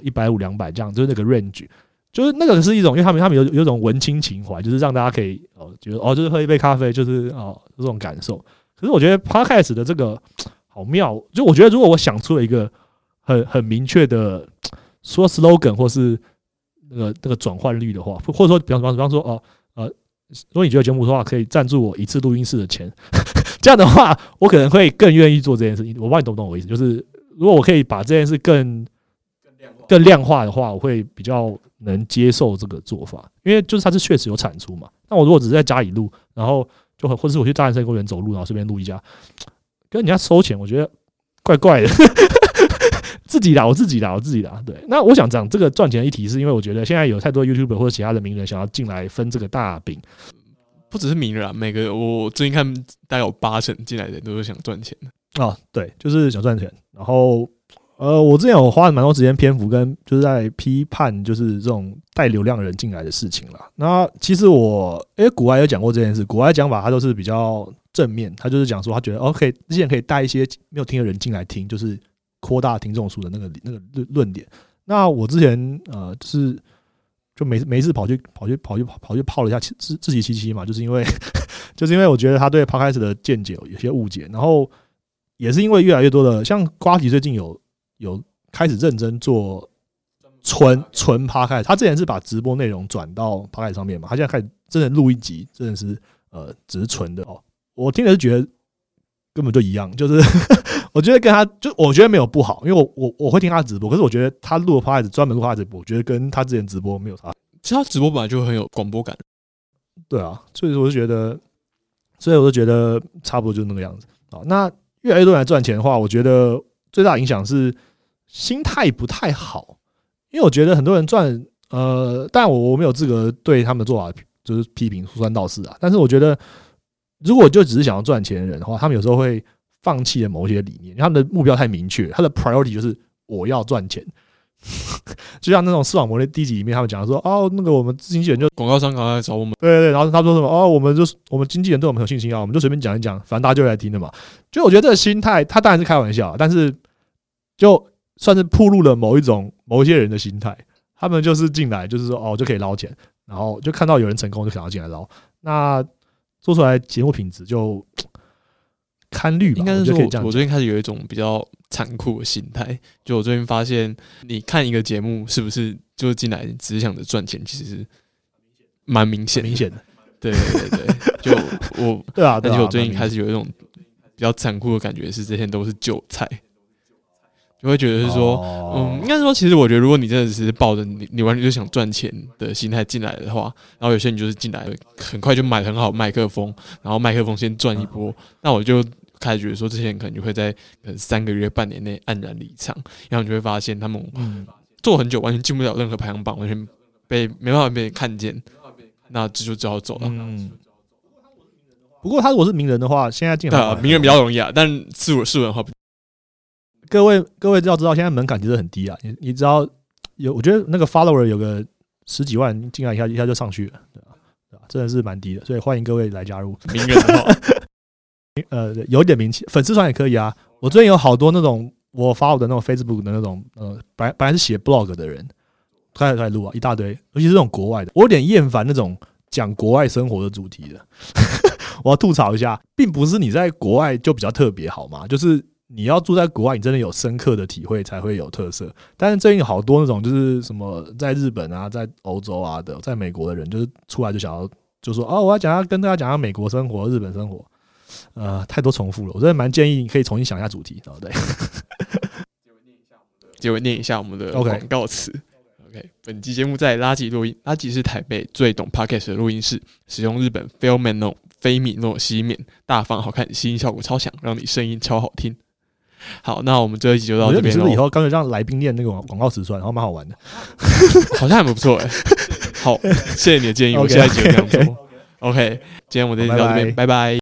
一百五两百这样，就是那个 range。就是那个是一种，因为他们他们有有种文青情怀，就是让大家可以哦觉得哦，就是喝一杯咖啡，就是哦这种感受。可是我觉得 podcast 的这个好妙，就我觉得如果我想出了一个很很明确的说 slogan 或是那个那个转换率的话，或者说比方比方说哦呃，如果你觉得节目的话可以赞助我一次录音室的钱，这样的话我可能会更愿意做这件事情。我不知道你懂不懂我意思？就是如果我可以把这件事更更量化的话，我会比较。能接受这个做法，因为就是它是确实有产出嘛。那我如果只是在家里录，然后就或者是我去大安森公园走路，然后顺便录一下，跟人家收钱，我觉得怪怪的。自己打我自己打我自己打。对，那我想讲这个赚钱的议题，是因为我觉得现在有太多 YouTube 或者其他的名人想要进来分这个大饼，不只是名人啊，每个我最近看大概有八成进来的人都是想赚钱的啊，对，就是想赚钱，然后。呃，我之前有花了蛮多时间篇幅跟就是在批判就是这种带流量的人进来的事情了。那其实我，诶，古外有讲过这件事，古外讲法他都是比较正面，他就是讲说他觉得 OK，之前可以带一些没有听的人进来听，就是扩大听众数的那个那个论论点。那我之前呃，就是就每每次跑去跑去跑去跑去泡了一下自自己七七嘛，就是因为 就是因为我觉得他对 Podcast 的见解有些误解，然后也是因为越来越多的像瓜吉最近有。有开始认真做纯纯趴开，他之前是把直播内容转到趴开上面嘛，他现在开始真的录一集，真的是呃只是纯的哦。我听的是觉得根本就一样，就是 我觉得跟他就我觉得没有不好，因为我我我会听他直播，可是我觉得他录的趴开专门录趴直播，我觉得跟他之前直播没有差。其实他直播本来就很有广播感，对啊，所以我就觉得，所以我就觉得差不多就那个样子啊。那越来越多人来赚钱的话，我觉得最大影响是。心态不太好，因为我觉得很多人赚呃，但我我没有资格对他们的做法就是批评说三道四啊。但是我觉得，如果就只是想要赚钱的人的话，他们有时候会放弃了某些理念，他们的目标太明确，他的 priority 就是我要赚钱。就像那种视网膜的第几里面，他们讲说，哦，那个我们经纪人就广告商赶快来找我们，对对对，然后他说什么，哦，我们就是我们经纪人对我们很有信心啊，我们就随便讲一讲，反正大家就来听的嘛。就我觉得这个心态，他当然是开玩笑，但是就算是铺露了某一种某一些人的心态，他们就是进来就是说，哦，就可以捞钱，然后就看到有人成功就想要进来捞，那做出来节目品质就堪虑吧。应该是说我觉得可以这样，我最近开始有一种比较残酷的心态，就我最近发现，你看一个节目是不是就是进来只想着赚钱，其实蛮明显明显的，对对对对，就我，对啊，对啊。而且我最近开始有一种比较残酷的感觉，是这些都是韭菜，就会觉得是说，嗯，应哦该说，其实我觉得，如果你真的只是抱着你你完全就想赚钱的心态进来的话，然后有些人就是进来很快就买很好的麦克风，然后麦克风先赚一波，那我就开始觉得说，这些人可能就会在可能三个月、半年内黯然离场，然后你就会发现他们嗯，做很久，完全进不了任何排行榜，完全被没办法被人看见，那这就只好走了。嗯。不过他如果是名人的话，现在进来啊，名人比较容易啊，但是我是人的话，各位各位要知道，现在门槛其实很低啊。你你只要有，我觉得那个 follower 有个十几万进来一下一下就上去了，对吧、对吧、真的是蛮低的，所以欢迎各位来加入。名人的话，呃，有点名气，粉丝团也可以啊。我最近有好多那种我发我的那种 Facebook 的那种呃，本来本来是写 blog 的人，开始开始录啊，一大堆，尤其是这种国外的，我有点厌烦那种讲国外生活的主题的。我要吐槽一下，并不是你在国外就比较特别好吗？就是你要住在国外，你真的有深刻的体会才会有特色。但是最近好多那种就是什么在日本啊，在欧洲啊的，在美国的人，就是出来就想要就说哦，我要讲要跟大家讲下美国生活、日本生活。呃，太多重复了，我真的蛮建议你可以重新想一下主题，对不对？结尾念一下我们的 OK 广告词。OK，本期节目在垃圾录音，垃圾是台北最懂 Podcast 的录音室，使用日本 Filmano 菲米诺吸面，大方好看，吸音效果超强，让你声音超好听。好，那我们这一集就到这边喽，是不是以后干脆让来宾念那个广广告词出来，然后蛮好玩的。好像还不错哎。好，谢谢你的建议，我下一集就这样做。OK，今天我们这集到这边，拜拜